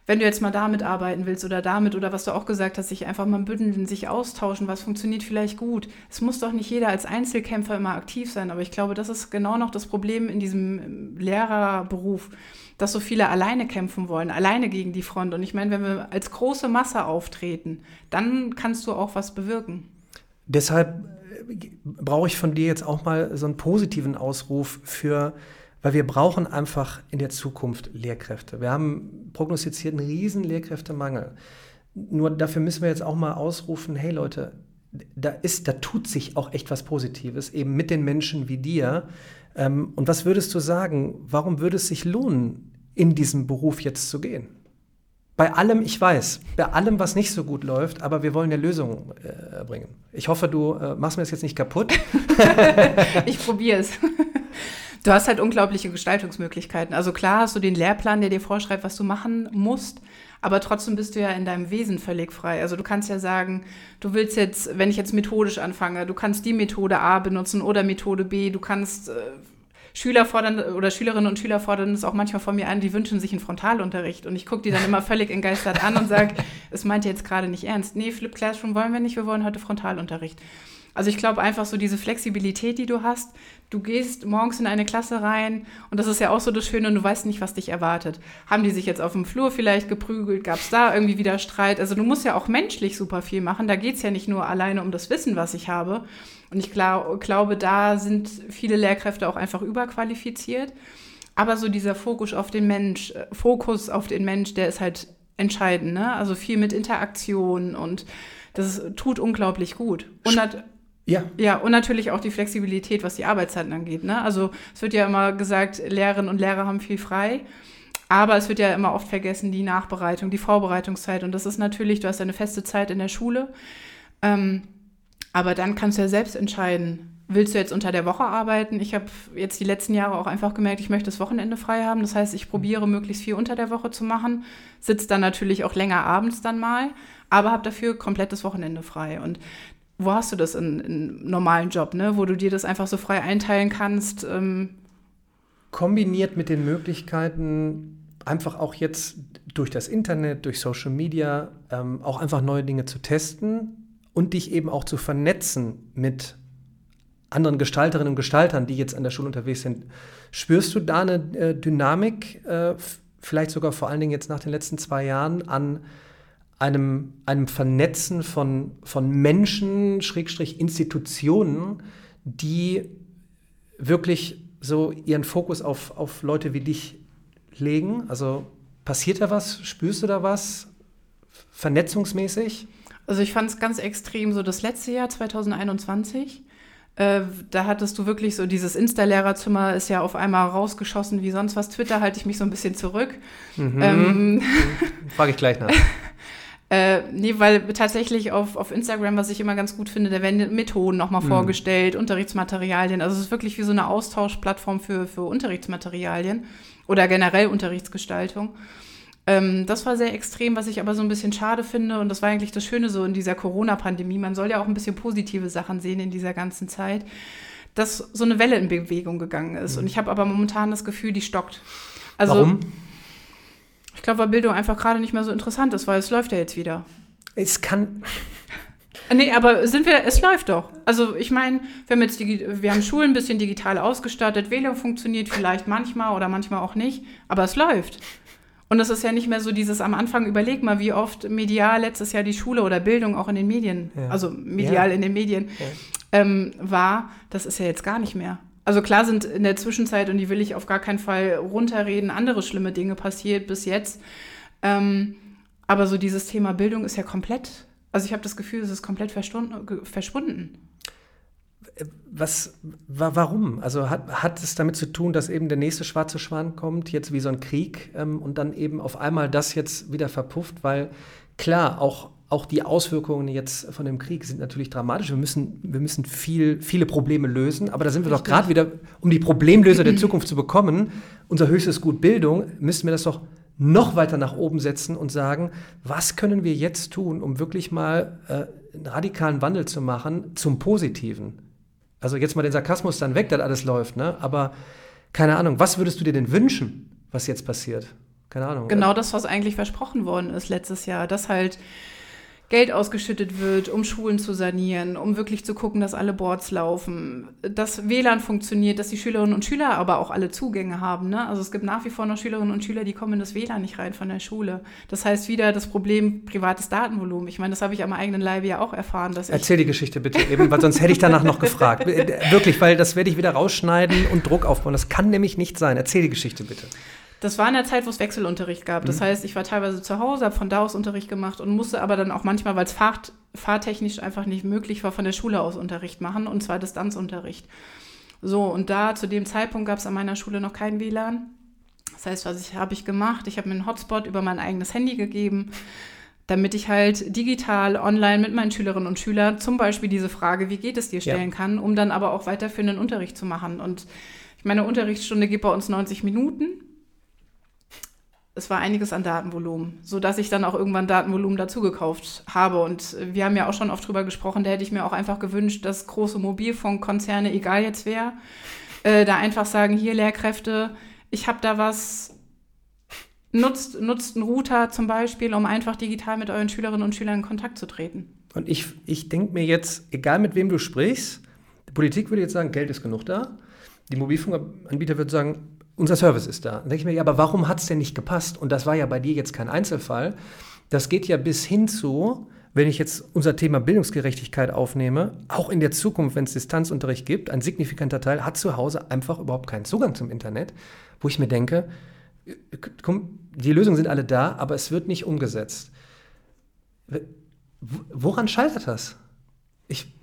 wenn du jetzt mal damit arbeiten willst oder damit oder was du auch gesagt hast, sich einfach mal bündeln, sich austauschen, was funktioniert vielleicht gut. Es muss doch nicht jeder als Einzelkämpfer immer aktiv sein, aber ich glaube, das ist genau noch das Problem in diesem ähm, Lehrerberuf, dass so viele alleine kämpfen wollen, alleine gegen die Front. Und ich meine, wenn wir als große Masse auftreten, dann kannst du auch was bewirken.
Deshalb äh, brauche ich von dir jetzt auch mal so einen positiven Ausruf für weil wir brauchen einfach in der Zukunft Lehrkräfte. Wir haben prognostiziert einen riesen Lehrkräftemangel. Nur dafür müssen wir jetzt auch mal ausrufen, hey Leute, da, ist, da tut sich auch echt was Positives, eben mit den Menschen wie dir. Ähm, und was würdest du sagen, warum würde es sich lohnen, in diesen Beruf jetzt zu gehen? Bei allem, ich weiß, bei allem, was nicht so gut läuft, aber wir wollen eine Lösung äh, bringen. Ich hoffe, du äh, machst mir das jetzt nicht kaputt.
ich probiere es. Du hast halt unglaubliche Gestaltungsmöglichkeiten. Also klar hast du den Lehrplan, der dir vorschreibt, was du machen musst, aber trotzdem bist du ja in deinem Wesen völlig frei. Also du kannst ja sagen, du willst jetzt, wenn ich jetzt methodisch anfange, du kannst die Methode A benutzen oder Methode B, du kannst äh, Schüler fordern oder Schülerinnen und Schüler fordern es auch manchmal von mir an, die wünschen sich einen Frontalunterricht. Und ich gucke die dann immer völlig entgeistert an und sage, es meint ihr jetzt gerade nicht ernst. Nee, Flip Classroom wollen wir nicht, wir wollen heute Frontalunterricht. Also ich glaube einfach so diese Flexibilität, die du hast. Du gehst morgens in eine Klasse rein und das ist ja auch so das Schöne und du weißt nicht, was dich erwartet. Haben die sich jetzt auf dem Flur vielleicht geprügelt? Gab es da irgendwie wieder Streit? Also du musst ja auch menschlich super viel machen. Da geht es ja nicht nur alleine um das Wissen, was ich habe. Und ich glaub, glaube, da sind viele Lehrkräfte auch einfach überqualifiziert. Aber so dieser Fokus auf den Mensch, äh, Fokus auf den Mensch, der ist halt entscheidend. Ne? Also viel mit Interaktion und das tut unglaublich gut. Und ja. Ja, und natürlich auch die Flexibilität, was die Arbeitszeiten angeht. Ne? Also es wird ja immer gesagt, Lehrerinnen und Lehrer haben viel frei. Aber es wird ja immer oft vergessen, die Nachbereitung, die Vorbereitungszeit. Und das ist natürlich, du hast eine feste Zeit in der Schule. Ähm, aber dann kannst du ja selbst entscheiden, willst du jetzt unter der Woche arbeiten? Ich habe jetzt die letzten Jahre auch einfach gemerkt, ich möchte das Wochenende frei haben. Das heißt, ich probiere möglichst viel unter der Woche zu machen, sitze dann natürlich auch länger abends dann mal, aber habe dafür komplettes Wochenende frei. Und wo hast du das in, in normalen Job, ne? wo du dir das einfach so frei einteilen kannst? Ähm
Kombiniert mit den Möglichkeiten, einfach auch jetzt durch das Internet, durch Social Media, ähm, auch einfach neue Dinge zu testen und dich eben auch zu vernetzen mit anderen Gestalterinnen und Gestaltern, die jetzt an der Schule unterwegs sind. Spürst du da eine äh, Dynamik, äh, vielleicht sogar vor allen Dingen jetzt nach den letzten zwei Jahren, an einem, einem Vernetzen von, von Menschen, Schrägstrich Institutionen, die wirklich so ihren Fokus auf, auf Leute wie dich legen? Also passiert da was? Spürst du da was? Vernetzungsmäßig?
Also ich fand es ganz extrem so das letzte Jahr, 2021. Äh, da hattest du wirklich so dieses Insta-Lehrerzimmer ist ja auf einmal rausgeschossen wie sonst was. Twitter halte ich mich so ein bisschen zurück. Mhm.
Ähm, Frage ich gleich nach.
Äh, nee, weil tatsächlich auf, auf Instagram, was ich immer ganz gut finde, da werden Methoden nochmal mhm. vorgestellt, Unterrichtsmaterialien. Also es ist wirklich wie so eine Austauschplattform für, für Unterrichtsmaterialien oder generell Unterrichtsgestaltung. Ähm, das war sehr extrem, was ich aber so ein bisschen schade finde. Und das war eigentlich das Schöne so in dieser Corona-Pandemie. Man soll ja auch ein bisschen positive Sachen sehen in dieser ganzen Zeit, dass so eine Welle in Bewegung gegangen ist. Mhm. Und ich habe aber momentan das Gefühl, die stockt.
Also, Warum?
Ich glaube, weil Bildung einfach gerade nicht mehr so interessant ist, weil es läuft ja jetzt wieder.
Es kann.
Nee, aber sind wir, es läuft doch. Also ich meine, wir haben jetzt die, wir haben Schulen ein bisschen digital ausgestattet, WLAN funktioniert vielleicht manchmal oder manchmal auch nicht, aber es läuft. Und es ist ja nicht mehr so dieses am Anfang, überleg mal, wie oft medial letztes Jahr die Schule oder Bildung auch in den Medien, ja. also medial ja. in den Medien, ja. ähm, war. Das ist ja jetzt gar nicht mehr. Also klar sind in der Zwischenzeit, und die will ich auf gar keinen Fall runterreden, andere schlimme Dinge passiert bis jetzt. Ähm, aber so dieses Thema Bildung ist ja komplett, also ich habe das Gefühl, es ist komplett verschwunden.
Was, wa warum? Also hat, hat es damit zu tun, dass eben der nächste schwarze Schwan kommt, jetzt wie so ein Krieg ähm, und dann eben auf einmal das jetzt wieder verpufft? Weil klar, auch auch die Auswirkungen jetzt von dem Krieg sind natürlich dramatisch. Wir müssen, wir müssen viel, viele Probleme lösen, aber da sind wir Richtig. doch gerade wieder, um die Problemlöser der Zukunft zu bekommen, unser höchstes Gut Bildung, müssen wir das doch noch weiter nach oben setzen und sagen, was können wir jetzt tun, um wirklich mal äh, einen radikalen Wandel zu machen zum Positiven? Also jetzt mal den Sarkasmus dann weg, dass alles läuft, ne? Aber keine Ahnung, was würdest du dir denn wünschen, was jetzt passiert? Keine Ahnung.
Genau das, was eigentlich versprochen worden ist letztes Jahr, dass halt Geld ausgeschüttet wird, um Schulen zu sanieren, um wirklich zu gucken, dass alle Boards laufen, dass WLAN funktioniert, dass die Schülerinnen und Schüler aber auch alle Zugänge haben. Ne? Also es gibt nach wie vor noch Schülerinnen und Schüler, die kommen in das WLAN nicht rein von der Schule. Das heißt wieder das Problem privates Datenvolumen. Ich meine, das habe ich am eigenen Leibe ja auch erfahren. Dass
Erzähl die Geschichte bitte eben, weil sonst hätte ich danach noch gefragt. Wirklich, weil das werde ich wieder rausschneiden und Druck aufbauen. Das kann nämlich nicht sein. Erzähl die Geschichte bitte.
Das war in der Zeit, wo es Wechselunterricht gab. Das mhm. heißt, ich war teilweise zu Hause, habe von da aus Unterricht gemacht und musste aber dann auch manchmal, weil es fahrt, fahrtechnisch einfach nicht möglich war, von der Schule aus Unterricht machen und zwar Distanzunterricht. So, und da zu dem Zeitpunkt gab es an meiner Schule noch kein WLAN. Das heißt, was habe ich gemacht? Ich habe mir einen Hotspot über mein eigenes Handy gegeben, damit ich halt digital online mit meinen Schülerinnen und Schülern zum Beispiel diese Frage, wie geht es dir, stellen ja. kann, um dann aber auch weiterführenden Unterricht zu machen. Und ich meine, Unterrichtsstunde geht bei uns 90 Minuten es war einiges an Datenvolumen, sodass ich dann auch irgendwann Datenvolumen dazugekauft habe. Und wir haben ja auch schon oft drüber gesprochen, da hätte ich mir auch einfach gewünscht, dass große Mobilfunkkonzerne, egal jetzt wer, äh, da einfach sagen, hier Lehrkräfte, ich habe da was, nutzt, nutzt einen Router zum Beispiel, um einfach digital mit euren Schülerinnen und Schülern in Kontakt zu treten.
Und ich, ich denke mir jetzt, egal mit wem du sprichst, die Politik würde jetzt sagen, Geld ist genug da. Die Mobilfunkanbieter würden sagen, unser Service ist da. Dann denke ich mir, ja, aber warum hat es denn nicht gepasst? Und das war ja bei dir jetzt kein Einzelfall. Das geht ja bis hin zu, wenn ich jetzt unser Thema Bildungsgerechtigkeit aufnehme, auch in der Zukunft, wenn es Distanzunterricht gibt, ein signifikanter Teil hat zu Hause einfach überhaupt keinen Zugang zum Internet, wo ich mir denke, komm, die Lösungen sind alle da, aber es wird nicht umgesetzt. Woran scheitert das? Ich,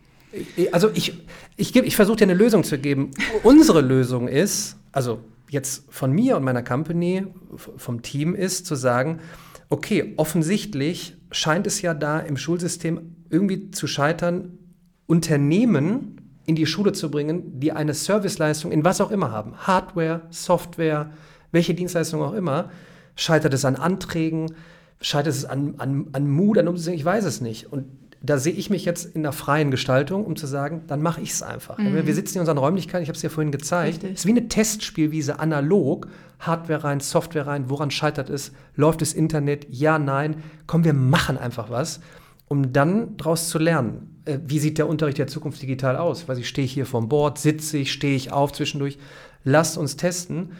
also ich, ich, ich versuche dir eine Lösung zu geben. Unsere Lösung ist, also jetzt von mir und meiner Company, vom Team ist, zu sagen, okay, offensichtlich scheint es ja da im Schulsystem irgendwie zu scheitern, Unternehmen in die Schule zu bringen, die eine Serviceleistung in was auch immer haben, Hardware, Software, welche Dienstleistung auch immer, scheitert es an Anträgen, scheitert es an, an, an Mut, an Umsetzung, ich weiß es nicht. Und da sehe ich mich jetzt in der freien Gestaltung, um zu sagen, dann mache ich es einfach. Mhm. Wir sitzen in unseren Räumlichkeiten, ich habe es ja vorhin gezeigt. Es ist wie eine Testspielwiese, analog, Hardware rein, Software rein, woran scheitert es, läuft das Internet, ja, nein. Komm, wir machen einfach was, um dann daraus zu lernen. Äh, wie sieht der Unterricht der Zukunft digital aus? Weil ich stehe hier vom Board, sitze ich, stehe ich auf zwischendurch. Lasst uns testen.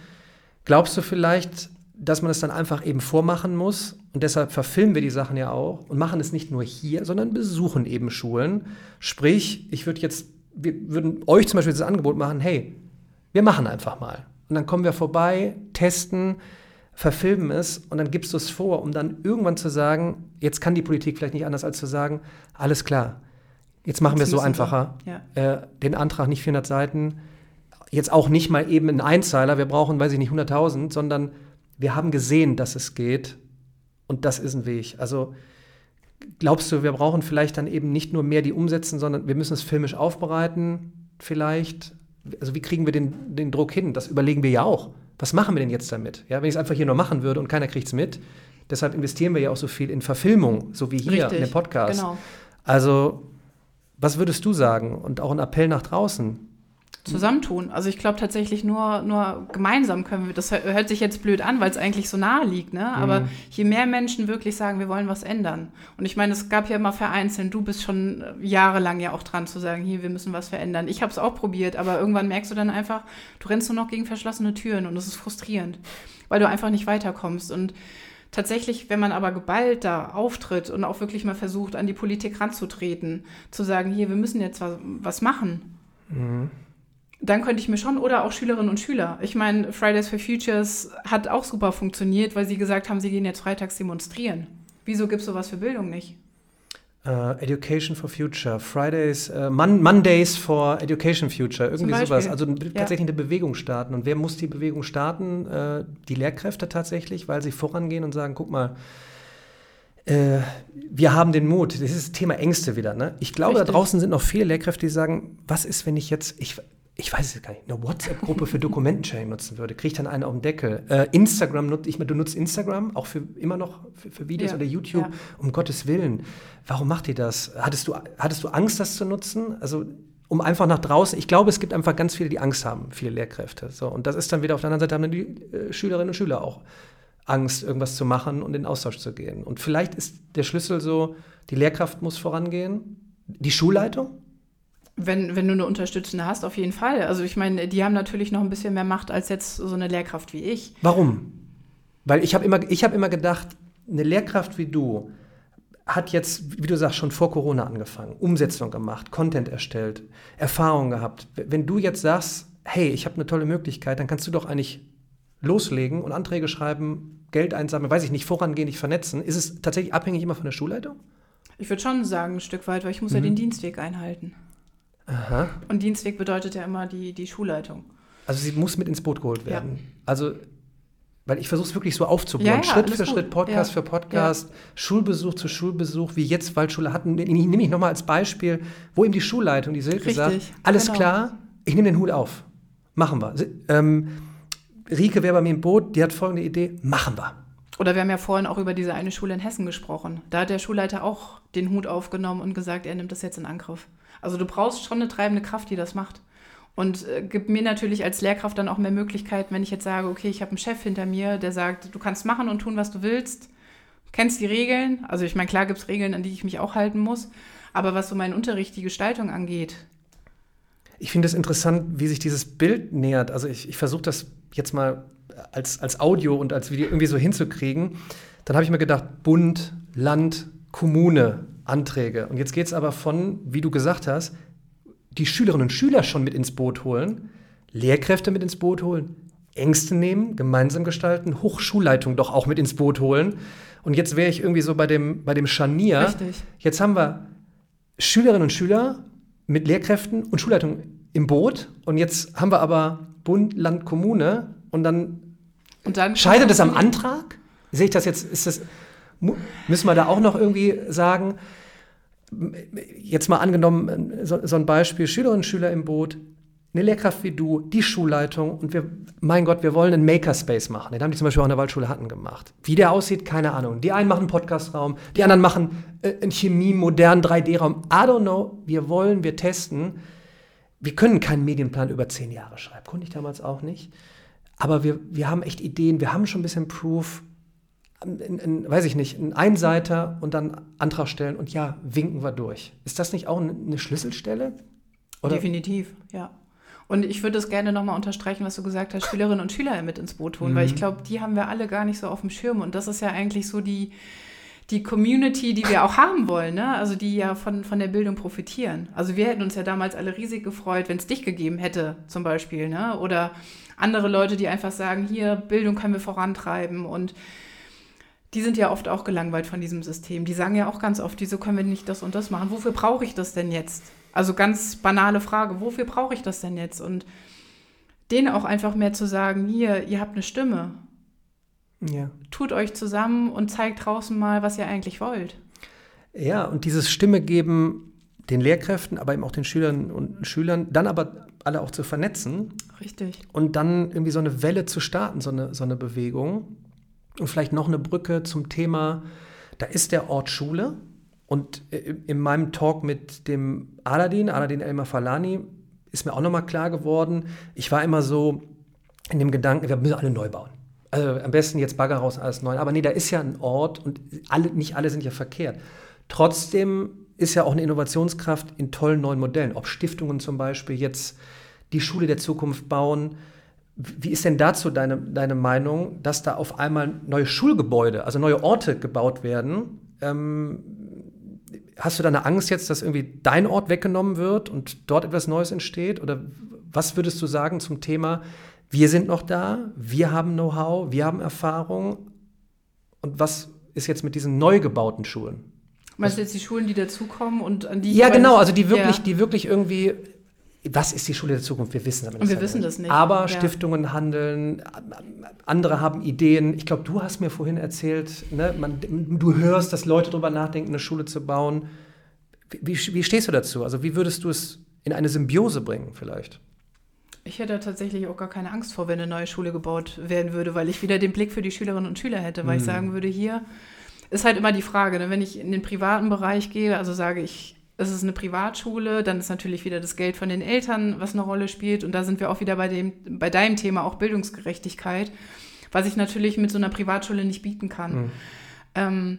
Glaubst du vielleicht, dass man es dann einfach eben vormachen muss. Und deshalb verfilmen wir die Sachen ja auch und machen es nicht nur hier, sondern besuchen eben Schulen. Sprich, ich würde jetzt wir würden euch zum Beispiel das Angebot machen, hey, wir machen einfach mal. Und dann kommen wir vorbei, testen, verfilmen es und dann gibst du es vor, um dann irgendwann zu sagen, jetzt kann die Politik vielleicht nicht anders als zu sagen, alles klar, jetzt machen wir es so einfacher. Ja. Äh, den Antrag nicht 400 Seiten, jetzt auch nicht mal eben ein Einzeiler, wir brauchen, weiß ich nicht, 100.000, sondern wir haben gesehen, dass es geht und das ist ein Weg. Also glaubst du, wir brauchen vielleicht dann eben nicht nur mehr die umsetzen, sondern wir müssen es filmisch aufbereiten, vielleicht? Also wie kriegen wir den, den Druck hin? Das überlegen wir ja auch. Was machen wir denn jetzt damit? Ja, wenn ich es einfach hier nur machen würde und keiner kriegt es mit, deshalb investieren wir ja auch so viel in Verfilmung, so wie hier Richtig, in dem Podcast. Genau. Also, was würdest du sagen? Und auch ein Appell nach draußen
zusammentun. Also ich glaube tatsächlich nur, nur gemeinsam können wir, das hört sich jetzt blöd an, weil es eigentlich so nahe liegt, ne? aber mhm. je mehr Menschen wirklich sagen, wir wollen was ändern. Und ich meine, es gab ja immer vereinzelt, du bist schon äh, jahrelang ja auch dran zu sagen, hier, wir müssen was verändern. Ich habe es auch probiert, aber irgendwann merkst du dann einfach, du rennst nur noch gegen verschlossene Türen und das ist frustrierend, weil du einfach nicht weiterkommst. Und tatsächlich, wenn man aber geballt da auftritt und auch wirklich mal versucht, an die Politik ranzutreten, zu sagen, hier, wir müssen jetzt was, was machen. Mhm dann könnte ich mir schon, oder auch Schülerinnen und Schüler. Ich meine, Fridays for Futures hat auch super funktioniert, weil sie gesagt haben, sie gehen jetzt freitags demonstrieren. Wieso gibt es sowas für Bildung nicht?
Uh, Education for Future, Fridays, uh, Mon Mondays for Education Future, irgendwie sowas. Also ja. tatsächlich eine Bewegung starten. Und wer muss die Bewegung starten? Uh, die Lehrkräfte tatsächlich, weil sie vorangehen und sagen, guck mal, wir haben den Mut. Das ist das Thema Ängste wieder. Ne? Ich glaube, Richtig. da draußen sind noch viele Lehrkräfte, die sagen, was ist, wenn ich jetzt, ich, ich weiß es gar nicht, eine WhatsApp-Gruppe für Dokumentensharing nutzen würde, kriege ich dann einen auf den Deckel. Äh, Instagram, nutze ich, du nutzt Instagram auch für immer noch für, für Videos ja, oder YouTube, ja. um Gottes Willen. Warum macht ihr das? Hattest du, hattest du Angst, das zu nutzen? Also um einfach nach draußen, ich glaube, es gibt einfach ganz viele, die Angst haben, viele Lehrkräfte. So, und das ist dann wieder auf der anderen Seite haben die äh, Schülerinnen und Schüler auch Angst, irgendwas zu machen und in den Austausch zu gehen. Und vielleicht ist der Schlüssel so, die Lehrkraft muss vorangehen, die Schulleitung,
wenn, wenn du eine Unterstützende hast, auf jeden Fall. Also ich meine, die haben natürlich noch ein bisschen mehr Macht als jetzt so eine Lehrkraft wie ich.
Warum? Weil ich habe immer, hab immer gedacht, eine Lehrkraft wie du hat jetzt, wie du sagst, schon vor Corona angefangen, Umsetzung gemacht, Content erstellt, Erfahrung gehabt. Wenn du jetzt sagst, hey, ich habe eine tolle Möglichkeit, dann kannst du doch eigentlich loslegen und Anträge schreiben, Geld einsammeln, weiß ich nicht, vorangehen, nicht vernetzen. Ist es tatsächlich abhängig immer von der Schulleitung?
Ich würde schon sagen, ein Stück weit, weil ich muss mhm. ja den Dienstweg einhalten. Aha. Und Dienstweg bedeutet ja immer die, die Schulleitung.
Also sie muss mit ins Boot geholt werden. Ja. Also, weil ich versuche es wirklich so aufzubauen. Ja, ja, Schritt für gut. Schritt, Podcast für Podcast, Schulbesuch zu Schulbesuch, wie jetzt Waldschule hatten. Ich nehme ich nochmal als Beispiel, wo eben die Schulleitung, die Silke Richtig, sagt, alles genau. klar, ich nehme den Hut auf. Machen wir. Ähm, Rike wäre bei mir im Boot, die hat folgende Idee, machen wir.
Oder wir haben ja vorhin auch über diese eine Schule in Hessen gesprochen. Da hat der Schulleiter auch den Hut aufgenommen und gesagt, er nimmt das jetzt in Angriff. Also du brauchst schon eine treibende Kraft, die das macht. Und äh, gibt mir natürlich als Lehrkraft dann auch mehr Möglichkeiten, wenn ich jetzt sage, okay, ich habe einen Chef hinter mir, der sagt, du kannst machen und tun, was du willst, kennst die Regeln. Also ich meine, klar gibt es Regeln, an die ich mich auch halten muss. Aber was so meinen Unterricht, die Gestaltung angeht.
Ich finde es interessant, wie sich dieses Bild nähert. Also ich, ich versuche das jetzt mal als, als Audio und als Video irgendwie so hinzukriegen. Dann habe ich mir gedacht, Bund, Land, Kommune, Anträge. Und jetzt geht es aber von, wie du gesagt hast, die Schülerinnen und Schüler schon mit ins Boot holen, Lehrkräfte mit ins Boot holen, Ängste nehmen, gemeinsam gestalten, Hochschulleitung doch auch mit ins Boot holen. Und jetzt wäre ich irgendwie so bei dem, bei dem Scharnier. Richtig. Jetzt haben wir Schülerinnen und Schüler mit Lehrkräften und Schulleitung im Boot. Und jetzt haben wir aber Bund, Land, Kommune. Und dann, und dann scheitert es am Antrag? Sehe ich das jetzt? Ist das, Müssen wir da auch noch irgendwie sagen, jetzt mal angenommen, so, so ein Beispiel, Schülerinnen und Schüler im Boot, eine Lehrkraft wie du, die Schulleitung und wir, mein Gott, wir wollen einen Makerspace machen. Den haben die zum Beispiel auch in der Waldschule Hatten gemacht. Wie der aussieht, keine Ahnung. Die einen machen einen Podcastraum, die anderen machen äh, einen Chemie, modernen 3D-Raum. I don't know. Wir wollen, wir testen. Wir können keinen Medienplan über zehn Jahre schreiben. Konnte ich damals auch nicht. Aber wir, wir haben echt Ideen, wir haben schon ein bisschen Proof in, in, weiß ich nicht, einen Einseiter und dann Antrag stellen und ja, winken wir durch. Ist das nicht auch eine Schlüsselstelle?
Oder? Definitiv, ja. Und ich würde es gerne nochmal unterstreichen, was du gesagt hast, Schülerinnen und Schüler mit ins Boot holen, mhm. weil ich glaube, die haben wir alle gar nicht so auf dem Schirm. Und das ist ja eigentlich so die, die Community, die wir auch haben wollen, ne? also die ja von, von der Bildung profitieren. Also wir hätten uns ja damals alle riesig gefreut, wenn es dich gegeben hätte, zum Beispiel. Ne? Oder andere Leute, die einfach sagen, hier, Bildung können wir vorantreiben und die sind ja oft auch gelangweilt von diesem System. Die sagen ja auch ganz oft, wieso können wir nicht das und das machen? Wofür brauche ich das denn jetzt? Also ganz banale Frage, wofür brauche ich das denn jetzt? Und denen auch einfach mehr zu sagen, hier, ihr habt eine Stimme. Ja. Tut euch zusammen und zeigt draußen mal, was ihr eigentlich wollt.
Ja, und dieses Stimme geben den Lehrkräften, aber eben auch den Schülerinnen und Schülern, dann aber alle auch zu vernetzen.
Richtig.
Und dann irgendwie so eine Welle zu starten, so eine, so eine Bewegung. Und vielleicht noch eine Brücke zum Thema, da ist der Ort Schule. Und äh, in meinem Talk mit dem Aladin, Aladin Elmar Falani, ist mir auch nochmal klar geworden, ich war immer so in dem Gedanken, wir müssen alle neu bauen. Also am besten jetzt Bagger raus, alles neu. Aber nee, da ist ja ein Ort und alle, nicht alle sind ja verkehrt. Trotzdem ist ja auch eine Innovationskraft in tollen neuen Modellen. Ob Stiftungen zum Beispiel jetzt die Schule der Zukunft bauen, wie ist denn dazu deine, deine Meinung, dass da auf einmal neue Schulgebäude, also neue Orte gebaut werden? Ähm, hast du da eine Angst jetzt, dass irgendwie dein Ort weggenommen wird und dort etwas Neues entsteht? Oder was würdest du sagen zum Thema, wir sind noch da, wir haben Know-how, wir haben Erfahrung? Und was ist jetzt mit diesen neu gebauten Schulen?
Meinst du jetzt die Schulen, die dazukommen und an die
Ja, genau, also die wirklich, ja. die wirklich irgendwie was ist die Schule der Zukunft? Wir wissen es aber
nicht. Wir wissen das nicht.
Aber ja. Stiftungen handeln, andere haben Ideen. Ich glaube, du hast mir vorhin erzählt, ne, man, du hörst, dass Leute darüber nachdenken, eine Schule zu bauen. Wie, wie, stehst du dazu? Also wie würdest du es in eine Symbiose bringen vielleicht?
Ich hätte tatsächlich auch gar keine Angst vor, wenn eine neue Schule gebaut werden würde, weil ich wieder den Blick für die Schülerinnen und Schüler hätte, weil hm. ich sagen würde, hier ist halt immer die Frage, ne, wenn ich in den privaten Bereich gehe, also sage ich, es ist eine Privatschule, dann ist natürlich wieder das Geld von den Eltern, was eine Rolle spielt. Und da sind wir auch wieder bei, dem, bei deinem Thema, auch Bildungsgerechtigkeit, was ich natürlich mit so einer Privatschule nicht bieten kann. Mhm. Ähm,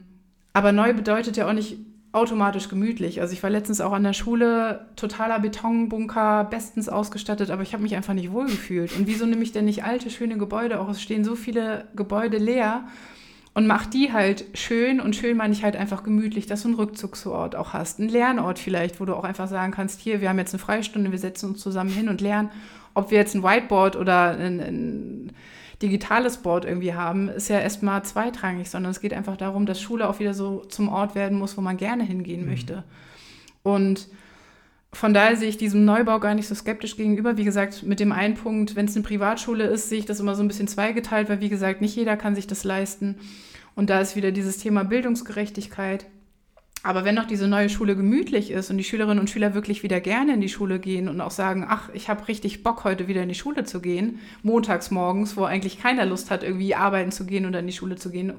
aber neu bedeutet ja auch nicht automatisch gemütlich. Also ich war letztens auch an der Schule, totaler Betonbunker, bestens ausgestattet, aber ich habe mich einfach nicht wohlgefühlt. Und wieso nehme ich denn nicht alte, schöne Gebäude? Auch es stehen so viele Gebäude leer und mach die halt schön und schön meine ich halt einfach gemütlich, dass du einen Rückzugsort auch hast, einen Lernort vielleicht, wo du auch einfach sagen kannst, hier, wir haben jetzt eine Freistunde, wir setzen uns zusammen hin und lernen. Ob wir jetzt ein Whiteboard oder ein, ein digitales Board irgendwie haben, ist ja erstmal zweitrangig, sondern es geht einfach darum, dass Schule auch wieder so zum Ort werden muss, wo man gerne hingehen mhm. möchte. Und von daher sehe ich diesem Neubau gar nicht so skeptisch gegenüber. Wie gesagt, mit dem einen Punkt, wenn es eine Privatschule ist, sehe ich das immer so ein bisschen zweigeteilt, weil wie gesagt, nicht jeder kann sich das leisten. Und da ist wieder dieses Thema Bildungsgerechtigkeit. Aber wenn noch diese neue Schule gemütlich ist und die Schülerinnen und Schüler wirklich wieder gerne in die Schule gehen und auch sagen, ach, ich habe richtig Bock, heute wieder in die Schule zu gehen, montags morgens, wo eigentlich keiner Lust hat, irgendwie arbeiten zu gehen oder in die Schule zu gehen,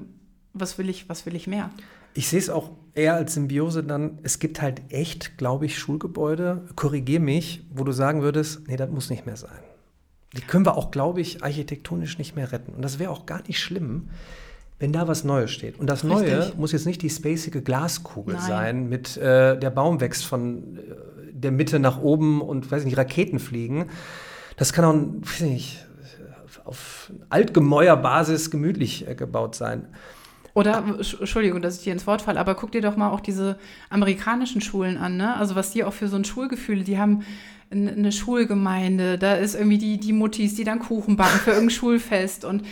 was will ich, was will ich mehr?
Ich sehe es auch eher als Symbiose dann, es gibt halt echt, glaube ich, Schulgebäude, korrigier mich, wo du sagen würdest, nee, das muss nicht mehr sein. Die können wir auch, glaube ich, architektonisch nicht mehr retten. Und das wäre auch gar nicht schlimm, wenn da was Neues steht. Und das Neue Richtig. muss jetzt nicht die spacige Glaskugel Nein. sein, mit äh, der Baum wächst von äh, der Mitte nach oben und, weiß nicht, Raketen fliegen. Das kann auch, weiß nicht, auf Altgemäuerbasis gemütlich äh, gebaut sein.
Oder, Entschuldigung, dass ich dir ins Wort falle, aber guck dir doch mal auch diese amerikanischen Schulen an, ne? Also was die auch für so ein Schulgefühl, die haben eine Schulgemeinde, da ist irgendwie die, die Muttis, die dann Kuchen backen für irgendein Schulfest und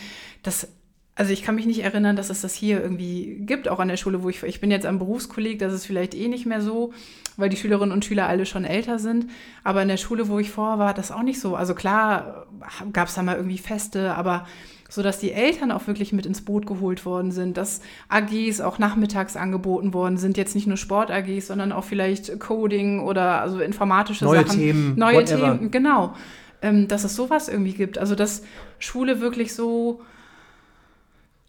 das, also ich kann mich nicht erinnern, dass es das hier irgendwie gibt, auch an der Schule, wo ich, ich bin jetzt am Berufskolleg, das ist vielleicht eh nicht mehr so, weil die Schülerinnen und Schüler alle schon älter sind, aber in der Schule, wo ich vor war, das auch nicht so. Also klar gab es da mal irgendwie Feste, aber so dass die Eltern auch wirklich mit ins Boot geholt worden sind, dass AGs auch nachmittags angeboten worden sind, jetzt nicht nur Sport-AGs, sondern auch vielleicht Coding oder also informatische
neue
Sachen.
Themen,
neue whatever. Themen, genau. Ähm, dass es sowas irgendwie gibt. Also dass Schule wirklich so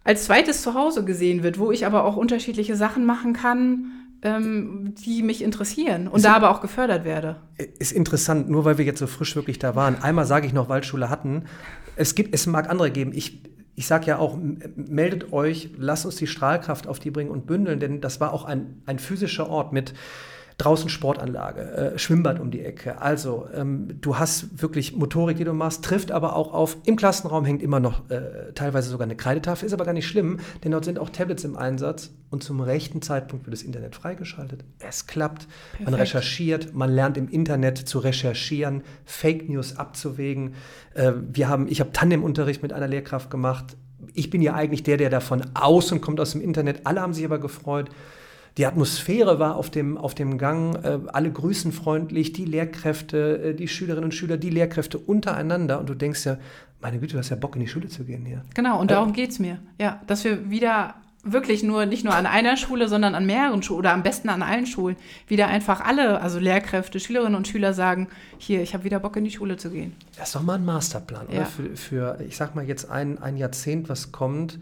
als zweites Zuhause gesehen wird, wo ich aber auch unterschiedliche Sachen machen kann, ähm, die mich interessieren und ist, da aber auch gefördert werde.
Ist interessant, nur weil wir jetzt so frisch wirklich da waren. Einmal sage ich noch, Waldschule hatten. Es, gibt, es mag andere geben. Ich, ich sage ja auch, meldet euch, lasst uns die Strahlkraft auf die bringen und bündeln, denn das war auch ein, ein physischer Ort mit draußen Sportanlage, äh, Schwimmbad um die Ecke. Also ähm, du hast wirklich Motorik, die du machst, trifft aber auch auf, im Klassenraum hängt immer noch äh, teilweise sogar eine Kreidetafel, ist aber gar nicht schlimm, denn dort sind auch Tablets im Einsatz und zum rechten Zeitpunkt wird das Internet freigeschaltet. Es klappt, Perfekt. man recherchiert, man lernt im Internet zu recherchieren, Fake News abzuwägen. Äh, wir haben, ich habe Tandem-Unterricht mit einer Lehrkraft gemacht. Ich bin ja eigentlich der, der davon außen kommt aus dem Internet. Alle haben sich aber gefreut. Die Atmosphäre war auf dem, auf dem Gang, äh, alle grüßen freundlich, die Lehrkräfte, äh, die Schülerinnen und Schüler, die Lehrkräfte untereinander. Und du denkst ja, meine Güte, du hast ja Bock, in die Schule zu gehen hier.
Genau, und darum äh, geht es mir. Ja, dass wir wieder wirklich nur, nicht nur an einer Schule, sondern an mehreren Schulen oder am besten an allen Schulen, wieder einfach alle, also Lehrkräfte, Schülerinnen und Schüler sagen, hier, ich habe wieder Bock in die Schule zu gehen.
Das ist doch mal ein Masterplan, ja. oder? Für, für, ich sag mal, jetzt ein, ein Jahrzehnt, was kommt.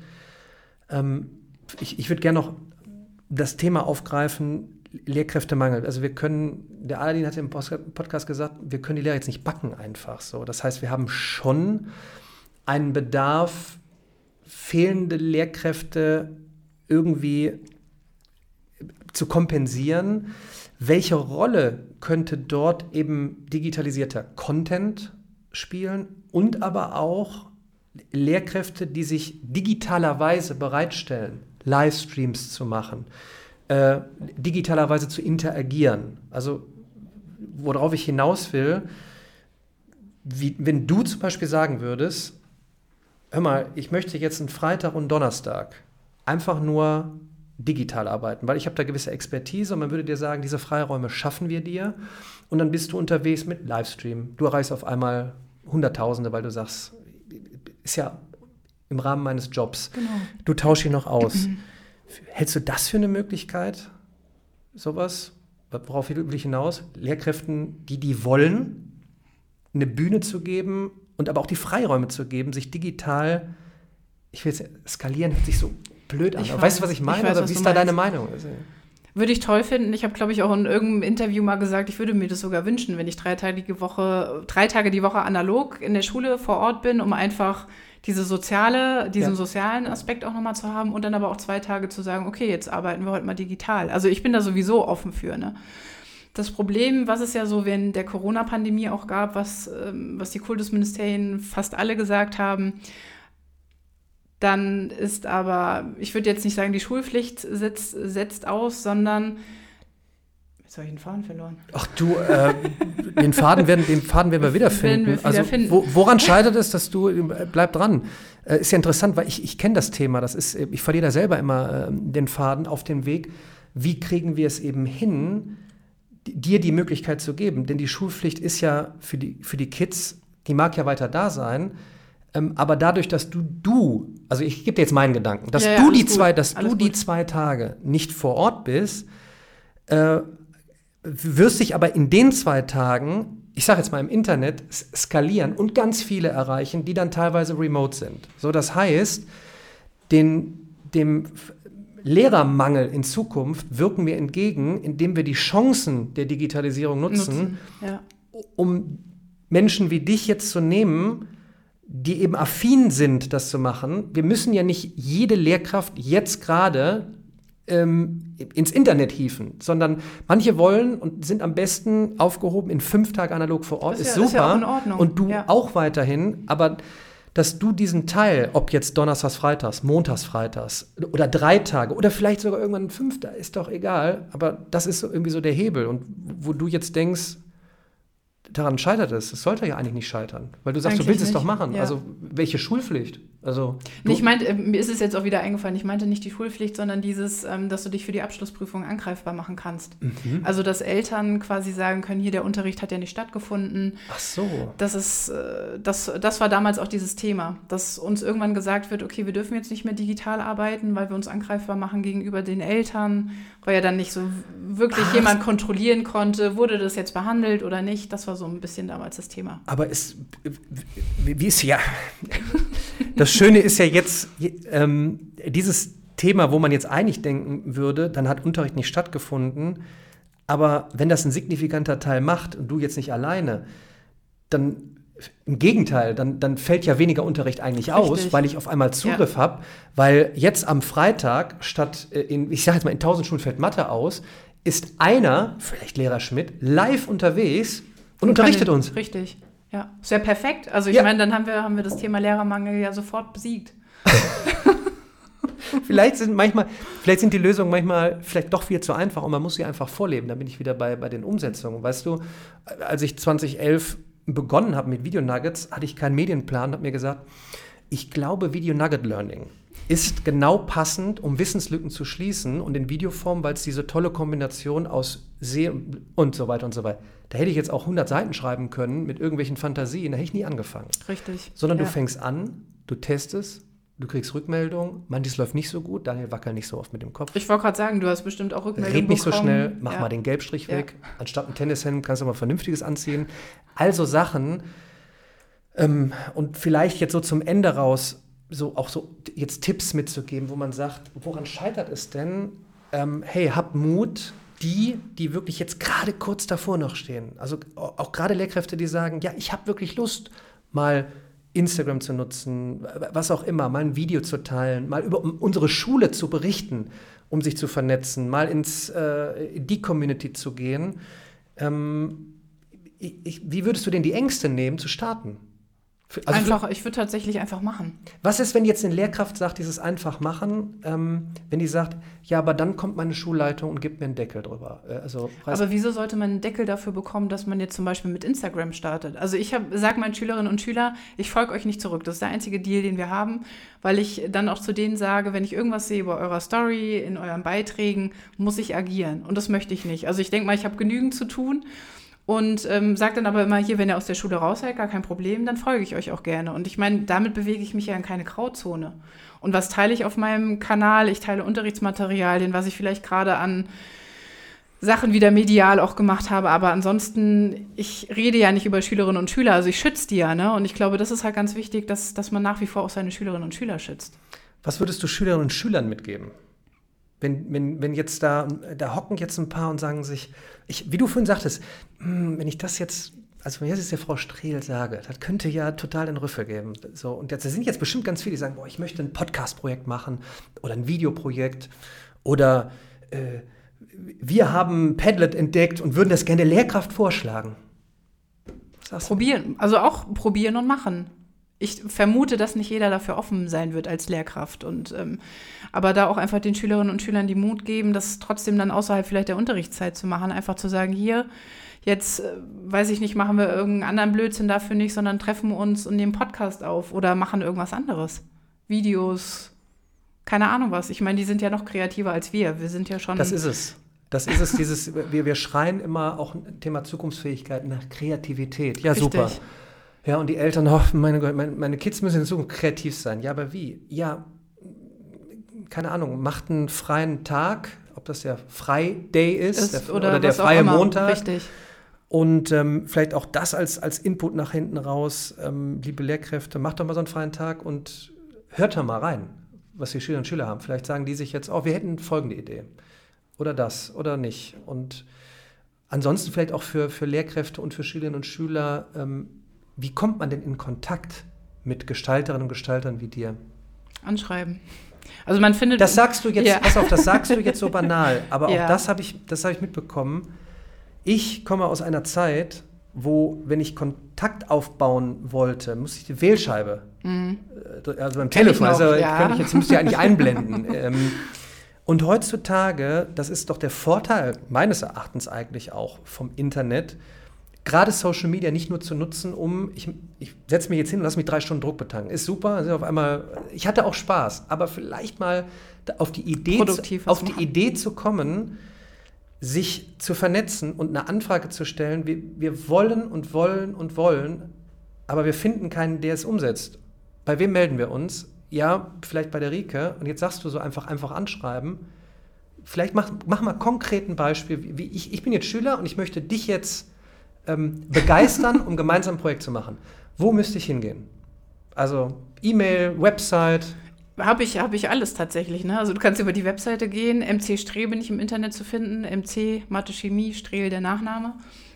Ähm, ich ich würde gerne noch das Thema aufgreifen, Lehrkräftemangel. Also wir können, der Aladin hat im Podcast gesagt, wir können die Lehrer jetzt nicht backen einfach so. Das heißt, wir haben schon einen Bedarf, fehlende Lehrkräfte irgendwie zu kompensieren. Welche Rolle könnte dort eben digitalisierter Content spielen und aber auch Lehrkräfte, die sich digitalerweise bereitstellen, Livestreams zu machen, äh, digitalerweise zu interagieren. Also worauf ich hinaus will, wie, wenn du zum Beispiel sagen würdest, hör mal, ich möchte jetzt einen Freitag und Donnerstag einfach nur digital arbeiten, weil ich habe da gewisse Expertise und man würde dir sagen, diese Freiräume schaffen wir dir und dann bist du unterwegs mit Livestream. Du erreichst auf einmal Hunderttausende, weil du sagst, ist ja im Rahmen meines Jobs. Genau. Du tauschst ihn noch aus. Mhm. Hältst du das für eine Möglichkeit? Sowas? Worauf will ich hinaus? Lehrkräften, die die wollen, eine Bühne zu geben und aber auch die Freiräume zu geben, sich digital, ich will jetzt skalieren, hört sich so blöd an. weißt du, was ich meine? Ich weiß, Oder wie ist da deine Meinung? Also,
würde ich toll finden. Ich habe, glaube ich, auch in irgendeinem Interview mal gesagt, ich würde mir das sogar wünschen, wenn ich drei Tage die Woche, drei Tage die Woche analog in der Schule vor Ort bin, um einfach diese soziale, diesen ja. sozialen Aspekt auch nochmal zu haben und dann aber auch zwei Tage zu sagen, okay, jetzt arbeiten wir heute mal digital. Also ich bin da sowieso offen für, ne? Das Problem, was es ja so während der Corona-Pandemie auch gab, was, ähm, was die Kultusministerien fast alle gesagt haben, dann ist aber, ich würde jetzt nicht sagen, die Schulpflicht setzt, setzt aus, sondern Jetzt habe ich den Faden verloren.
Ach du, äh, den, Faden werden, den Faden werden wir wiederfinden. Wir wieder also, wo, woran scheitert es, dass du, äh, bleib dran. Äh, ist ja interessant, weil ich, ich kenne das Thema. Das ist, ich verliere da selber immer äh, den Faden auf dem Weg. Wie kriegen wir es eben hin, dir die Möglichkeit zu geben? Denn die Schulpflicht ist ja für die, für die Kids, die mag ja weiter da sein. Ähm, aber dadurch, dass du, du, also ich gebe dir jetzt meinen Gedanken, dass ja, du die zwei, dass du die zwei Tage nicht vor Ort bist, äh, wirst dich aber in den zwei Tagen, ich sage jetzt mal im Internet, skalieren und ganz viele erreichen, die dann teilweise remote sind. So, das heißt, den, dem Lehrermangel in Zukunft wirken wir entgegen, indem wir die Chancen der Digitalisierung nutzen, nutzen ja. um Menschen wie dich jetzt zu nehmen, die eben affin sind, das zu machen. Wir müssen ja nicht jede Lehrkraft jetzt gerade ähm, ins Internet hieven, sondern manche wollen und sind am besten aufgehoben in fünf Tage analog vor Ort, ist, ist, ja, super. Ist ja in Ordnung. Und du ja. auch weiterhin, aber dass du diesen Teil, ob jetzt Donnerstags, Freitags, Montags, Freitags oder drei Tage oder vielleicht sogar irgendwann ein fünfter, ist doch egal, aber das ist so irgendwie so der Hebel und wo du jetzt denkst, daran scheitert es. Es sollte ja eigentlich nicht scheitern, weil du sagst, eigentlich du willst nicht. es doch machen. Ja. Also welche Schulpflicht? Also
ich meinte, äh, mir ist es jetzt auch wieder eingefallen. Ich meinte nicht die Schulpflicht, sondern dieses, ähm, dass du dich für die Abschlussprüfung angreifbar machen kannst. Mhm. Also dass Eltern quasi sagen können, hier der Unterricht hat ja nicht stattgefunden.
Ach so.
Das ist, äh, das, das war damals auch dieses Thema, dass uns irgendwann gesagt wird, okay, wir dürfen jetzt nicht mehr digital arbeiten, weil wir uns angreifbar machen gegenüber den Eltern, weil ja dann nicht so wirklich Ach. jemand kontrollieren konnte, wurde das jetzt behandelt oder nicht. Das war so ein bisschen damals das Thema.
Aber es, wie ist ja das Schöne ist ja jetzt, ähm, dieses Thema, wo man jetzt eigentlich denken würde, dann hat Unterricht nicht stattgefunden. Aber wenn das ein signifikanter Teil macht und du jetzt nicht alleine, dann im Gegenteil, dann, dann fällt ja weniger Unterricht eigentlich Richtig. aus, weil ich auf einmal Zugriff ja. habe. Weil jetzt am Freitag statt äh, in, ich sage jetzt mal, in 1000 Schulen fällt Mathe aus, ist einer, vielleicht Lehrer Schmidt, live unterwegs und, und unterrichtet uns.
Richtig. Ja, ist ja perfekt. Also ich
Ja.
meine, dann haben wir, haben wir das Thema Lehrermangel ja sofort besiegt.
Vielleicht sind manchmal, vielleicht sind die Lösungen manchmal vielleicht doch viel zu einfach und man muss sie einfach vorleben. Da bin ich wieder bei, bei den Umsetzungen. Weißt du, als ich 2011 begonnen habe mit Video Nuggets, hatte ich keinen Medienplan, habe mir gesagt, ich glaube, Video Nugget Learning ist genau passend, um Wissenslücken zu schließen und in Videoform, weil es diese tolle Kombination aus Seh und so weiter und so weiter. Da hätte ich jetzt auch 100 Seiten schreiben können mit irgendwelchen Fantasien, da hätte ich nie angefangen.
Richtig.
Sondern
ja.
du fängst an, du testest, du kriegst Rückmeldung, manches läuft nicht so gut, Daniel wackelt nicht so oft mit dem Kopf.
Ich wollte gerade sagen, du hast bestimmt auch Rückmeldungen
Red nicht so
bekommen.
schnell, mach
ja.
mal den Gelbstrich
Ja.
weg. Anstatt ein Tennishemd kannst du mal Vernünftiges anziehen. Also Sachen. Ähm, und vielleicht jetzt so zum Ende raus, so auch so jetzt Tipps mitzugeben, wo man sagt, woran scheitert es denn? Ähm, hey, habt Mut, die, die wirklich jetzt gerade kurz davor noch stehen. Also auch gerade Lehrkräfte, die sagen, ja, ich habe wirklich Lust, mal Instagram zu nutzen, was auch immer, mal ein Video zu teilen, mal über unsere Schule zu berichten, um sich zu vernetzen, mal ins, äh, in die Community zu gehen. Ähm, ich, wie würdest du denn die Ängste nehmen, zu starten? Also
einfach, ich würde tatsächlich einfach machen.
was ist, wenn jetzt eine Lehrkraft sagt, dieses einfach machen, ähm, wenn die sagt, ja, aber dann kommt meine Schulleitung und gibt mir einen Deckel drüber. Äh, also,
Aber wieso sollte man einen Deckel dafür bekommen, dass man jetzt zum Beispiel mit Instagram startet? Also ich sage meinen Schülerinnen und Schülern, ich folge euch nicht zurück. Das ist der einzige Deal, den wir haben, weil ich dann auch zu denen sage, wenn ich irgendwas sehe bei eurer Story, in euren Beiträgen, muss ich agieren. Und das möchte ich nicht. Also ich denke mal, ich habe genügend zu tun. Und ähm, sage dann aber immer hier, wenn ihr aus der Schule raus seid, gar kein Problem, dann folge ich euch auch gerne. Und ich meine, damit bewege ich mich ja in keine Grauzone. Und was teile ich auf meinem Kanal? Ich teile Unterrichtsmaterialien, was ich vielleicht gerade an Sachen wieder medial auch gemacht habe. Aber ansonsten, ich rede ja nicht über Schülerinnen und Schüler, also ich schütze die ja. Ne? Und ich glaube, das ist halt ganz wichtig, dass, dass man nach wie vor auch seine Schülerinnen und Schüler schützt.
was würdest du Schülerinnen und Schülern mitgeben? Wenn, wenn, wenn jetzt da, da hocken jetzt ein paar und sagen sich, ich, wie du vorhin sagtest, "Hm, wenn ich das jetzt, also wenn ich das jetzt der Frau Strehl sage, das könnte ja total den Rüffel geben. So, und jetzt sind jetzt bestimmt ganz viele, die sagen, boah, ich möchte ein Podcast-Projekt machen oder ein Videoprojekt oder äh, wir haben Padlet entdeckt und würden das gerne der Lehrkraft vorschlagen.
Probieren, also auch probieren und machen. Ich vermute, dass nicht jeder dafür offen sein wird als Lehrkraft. Und, ähm, aber da auch einfach den Schülerinnen und Schülern die Mut geben, das trotzdem dann außerhalb vielleicht der Unterrichtszeit zu machen. Einfach zu sagen, hier, jetzt, äh, weiß ich nicht, machen wir irgendeinen anderen Blödsinn dafür nicht, sondern treffen uns und nehmen Podcast auf oder machen irgendwas anderes. Videos, keine Ahnung was. Ich meine, die sind ja noch kreativer als wir. Wir sind ja schon.
Das ist es. Das ist es, dieses, wir, wir schreien immer auch ein Thema Zukunftsfähigkeit nach Kreativität. Ja,
Richtig.
super. Ja, und die Eltern, oh, meine, meine, meine Kids müssen in Zukunft kreativ sein. Ja, aber wie? Ja, keine Ahnung, macht einen freien Tag, ob das der Friday ist,
ist
der,
oder,
oder, der freie. Montag.
Richtig.
Und ähm, vielleicht auch das als, als Input nach hinten raus, ähm, liebe Lehrkräfte, macht doch mal so einen freien Tag und hört da mal rein, was die Schülerinnen und Schüler haben. Vielleicht sagen die sich jetzt, oh, wir hätten folgende Idee. Oder das, oder nicht. Und ansonsten vielleicht auch für, für Lehrkräfte und für Schülerinnen und Schüler, ähm, wie kommt man denn in Kontakt mit Gestalterinnen und Gestaltern wie dir?
Anschreiben. Also man findet.
Das sagst du jetzt,
Ja.
pass auf, das sagst du jetzt so banal, aber auch
Ja.
das habe ich, das habe ich mitbekommen. Ich komme aus einer Zeit, wo, wenn ich Kontakt aufbauen wollte, musste ich die Wählscheibe, äh, also beim
Mhm.
Telefon,
noch,
also
ja.
ich jetzt müsste ich eigentlich einblenden. ähm, und heutzutage, das ist doch der Vorteil meines Erachtens eigentlich auch vom Internet, gerade Social Media nicht nur zu nutzen, um, ich, ich setze mich jetzt hin und lasse mich drei Stunden Druck betanken. Ist super, also auf einmal, ich hatte auch Spaß, aber vielleicht mal auf die Idee,
Produktiv
zu, auf die
machen.
Idee zu kommen, sich zu vernetzen und eine Anfrage zu stellen. Wir, wir wollen und wollen und wollen, aber wir finden keinen, der es umsetzt. Bei wem melden wir uns? Ja, vielleicht bei der Rike. Und jetzt sagst du so einfach, einfach anschreiben. Vielleicht mach, mach mal konkret ein Beispiel. Wie, wie ich, ich bin jetzt Schüler und ich möchte dich jetzt ähm, begeistern, um gemeinsam ein Projekt zu machen. Wo müsste ich hingehen? Also E-Mail, Website.
Habe ich, hab ich alles tatsächlich. Ne? Also du kannst über die Webseite gehen. MC Streh bin ich im Internet zu finden. MC, Mathe, Chemie, Strehl der Nachname.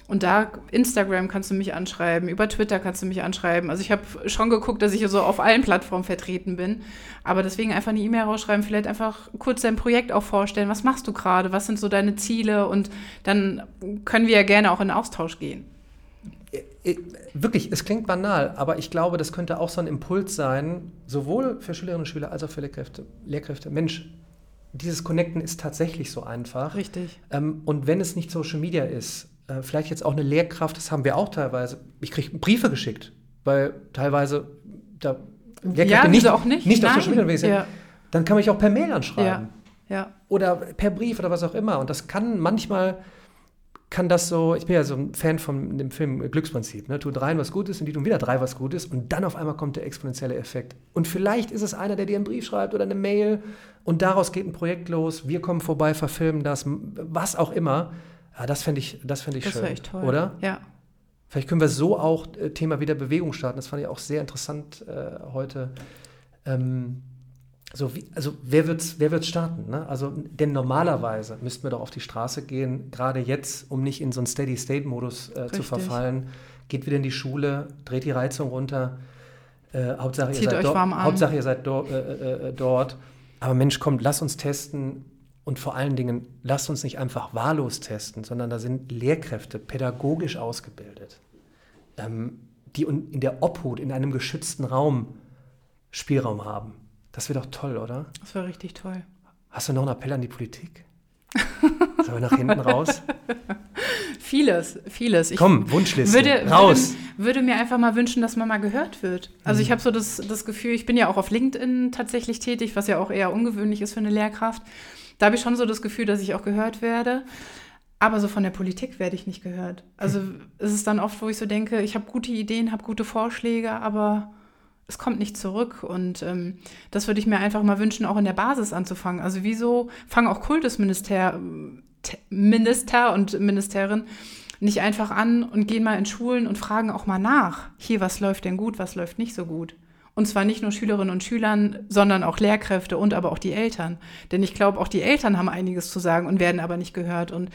Und da, Instagram kannst du mich anschreiben, über Twitter kannst du mich anschreiben. Also ich habe schon geguckt, dass ich so auf allen Plattformen vertreten bin. Aber deswegen einfach eine E-Mail rausschreiben, vielleicht einfach kurz dein Projekt auch vorstellen. Was machst du gerade? Was sind so deine Ziele? Und dann können wir ja gerne auch in Austausch gehen.
Äh, äh, wirklich, es klingt banal, aber ich glaube, das könnte auch so ein Impuls sein, sowohl für Schülerinnen und Schüler als auch für Lehrkräfte. Lehrkräfte. Mensch, dieses Connecten ist tatsächlich so einfach.
Richtig.
Ähm, und wenn es nicht Social Media ist, äh, vielleicht jetzt auch eine Lehrkraft, das haben wir auch teilweise. Ich kriege Briefe geschickt, weil teilweise da
Lehrkräfte ja, nicht, auch nicht,
nicht auf Social Media sind. Ja. Dann kann man mich auch per Mail anschreiben.
Ja. ja.
Oder per Brief oder was auch immer. Und das kann manchmal kann das so, ich bin ja so ein Fan von dem Film Glücksprinzip, ne? tu dreien was Gutes und die tun wieder drei was Gutes und dann auf einmal kommt der exponentielle Effekt. Und vielleicht ist es einer, der dir einen Brief schreibt oder eine Mail und daraus geht ein Projekt los, wir kommen vorbei, verfilmen das, was auch immer. Ja, das fände ich, das fänd ich das schön. Echt toll. Oder?
Ja.
Vielleicht können wir so auch äh, Thema wieder Bewegung starten. Das fand ich auch sehr interessant äh, heute. Ähm, so wie, also wer wird es wer wird's starten? Ne? Also, denn normalerweise müssten wir doch auf die Straße gehen, gerade jetzt, um nicht in so einen Steady-State-Modus äh, zu verfallen. Geht wieder in die Schule, dreht die Reizung runter. Äh, Hauptsache, ihr seid, Hauptsache, ihr seid äh, äh, äh, dort. Aber Mensch, kommt, lass uns testen. Und vor allen Dingen, lasst uns nicht einfach wahllos testen, sondern da sind Lehrkräfte pädagogisch ausgebildet, ähm, die in der Obhut in einem geschützten Raum Spielraum haben. Das wäre doch toll, oder?
Das wäre richtig toll.
Hast du noch einen Appell an die Politik? Sollen wir nach hinten raus?
vieles, vieles.
Ich Komm, Wunschliste,
würde, raus. Würde, würde, mir einfach mal wünschen, dass man mal gehört wird. Also mhm. ich habe so das, das Gefühl, ich bin ja auch auf LinkedIn tatsächlich tätig, was ja auch eher ungewöhnlich ist für eine Lehrkraft. Da habe ich schon so das Gefühl, dass ich auch gehört werde. Aber so von der Politik werde ich nicht gehört. Also es ist dann oft, wo ich so denke, ich habe gute Ideen, habe gute Vorschläge, aber es kommt nicht zurück. Und ähm, das würde ich mir einfach mal wünschen, auch in der Basis anzufangen. Also wieso fangen auch Kultusminister Minister und Ministerin nicht einfach an und gehen mal in Schulen und fragen auch mal nach, hier, was läuft denn gut, was läuft nicht so gut. Und zwar nicht nur Schülerinnen und Schülern, sondern auch Lehrkräfte und aber auch die Eltern. Denn ich glaube, auch die Eltern haben einiges zu sagen und werden aber nicht gehört. Und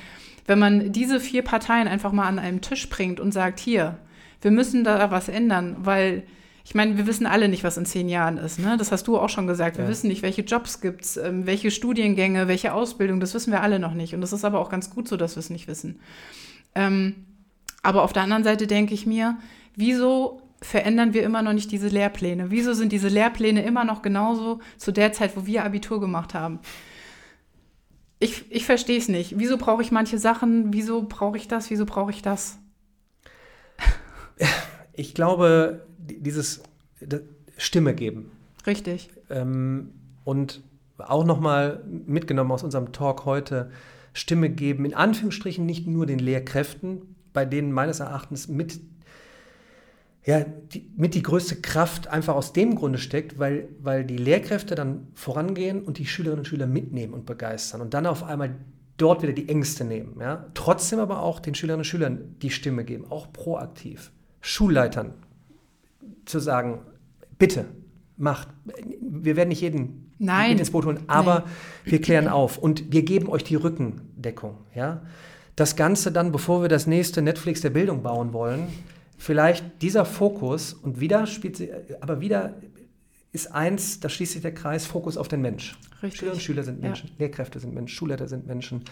wenn man diese vier Parteien einfach mal an einem Tisch bringt und sagt, hier, wir müssen da was ändern, weil ich meine, wir wissen alle nicht, was in zehn Jahren ist. Ne? Das hast du auch schon gesagt. Wir ja. wissen nicht, welche Jobs gibt es, ähm, welche Studiengänge, welche Ausbildung. Das wissen wir alle noch nicht. Und das ist aber auch ganz gut so, dass wir es nicht wissen. Ähm, aber auf der anderen Seite denke ich mir, wieso verändern wir immer noch nicht diese Lehrpläne? Wieso sind diese Lehrpläne immer noch genauso zu der Zeit, wo wir Abitur gemacht haben? Ich, ich verstehe es nicht. Wieso brauche ich manche Sachen? Wieso brauche ich das? Wieso brauche ich das?
Ich glaube, dieses Stimme geben.
Richtig.
Ähm, und auch nochmal mitgenommen aus unserem Talk heute, Stimme geben, in Anführungsstrichen nicht nur den Lehrkräften, bei denen meines Erachtens mit, ja, die, mit die größte Kraft einfach aus dem Grunde steckt, weil, weil die Lehrkräfte dann vorangehen und die Schülerinnen und Schüler mitnehmen und begeistern und dann auf einmal dort wieder die Ängste nehmen. Ja? Trotzdem aber auch den Schülerinnen und Schülern die Stimme geben, auch proaktiv. Schulleitern zu sagen, bitte, macht. Wir werden nicht jeden
Nein.
ins Boot holen, aber Nein. wir klären auf und wir geben euch die Rückendeckung. Ja? Das Ganze dann, bevor wir das nächste Netflix der Bildung bauen wollen, vielleicht dieser Fokus und wieder spielt sie, aber wieder ist eins, da schließt sich der Kreis, Fokus auf den Mensch.
Richtig.
Schüler und Schüler sind Menschen, ja. Lehrkräfte sind Menschen, Schulleiter sind Menschen,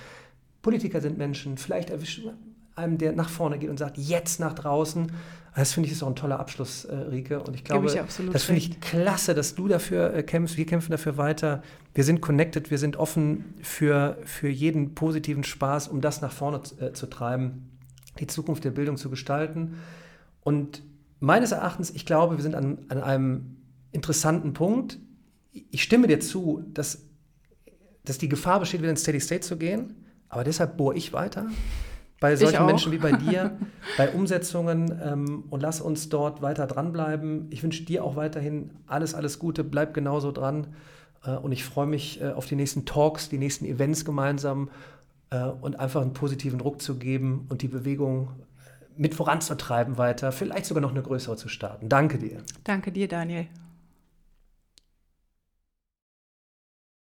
Politiker sind Menschen, vielleicht erwischen einem, der nach vorne geht und sagt, jetzt nach draußen. Das finde ich ist auch ein toller Abschluss, äh, Rike. Und ich glaube, ich das finde ich klasse, dass du dafür äh, kämpfst. Wir kämpfen dafür weiter. Wir sind connected, wir sind offen für, für jeden positiven Spaß, um das nach vorne äh, zu treiben, die Zukunft der Bildung zu gestalten. Und meines Erachtens, ich glaube, wir sind an, an einem interessanten Punkt. Ich stimme dir zu, dass, dass die Gefahr besteht, wieder in Steady State zu gehen. Aber deshalb bohre ich weiter bei solchen Menschen wie bei dir, bei Umsetzungen ähm, und lass uns dort weiter dranbleiben. Ich wünsche dir auch weiterhin alles, alles Gute, bleib genauso dran äh, und ich freue mich äh, auf die nächsten Talks, die nächsten Events gemeinsam äh, und einfach einen positiven Druck zu geben und die Bewegung mit voranzutreiben weiter, vielleicht sogar noch eine größere zu starten. Danke dir.
Danke dir, Daniel.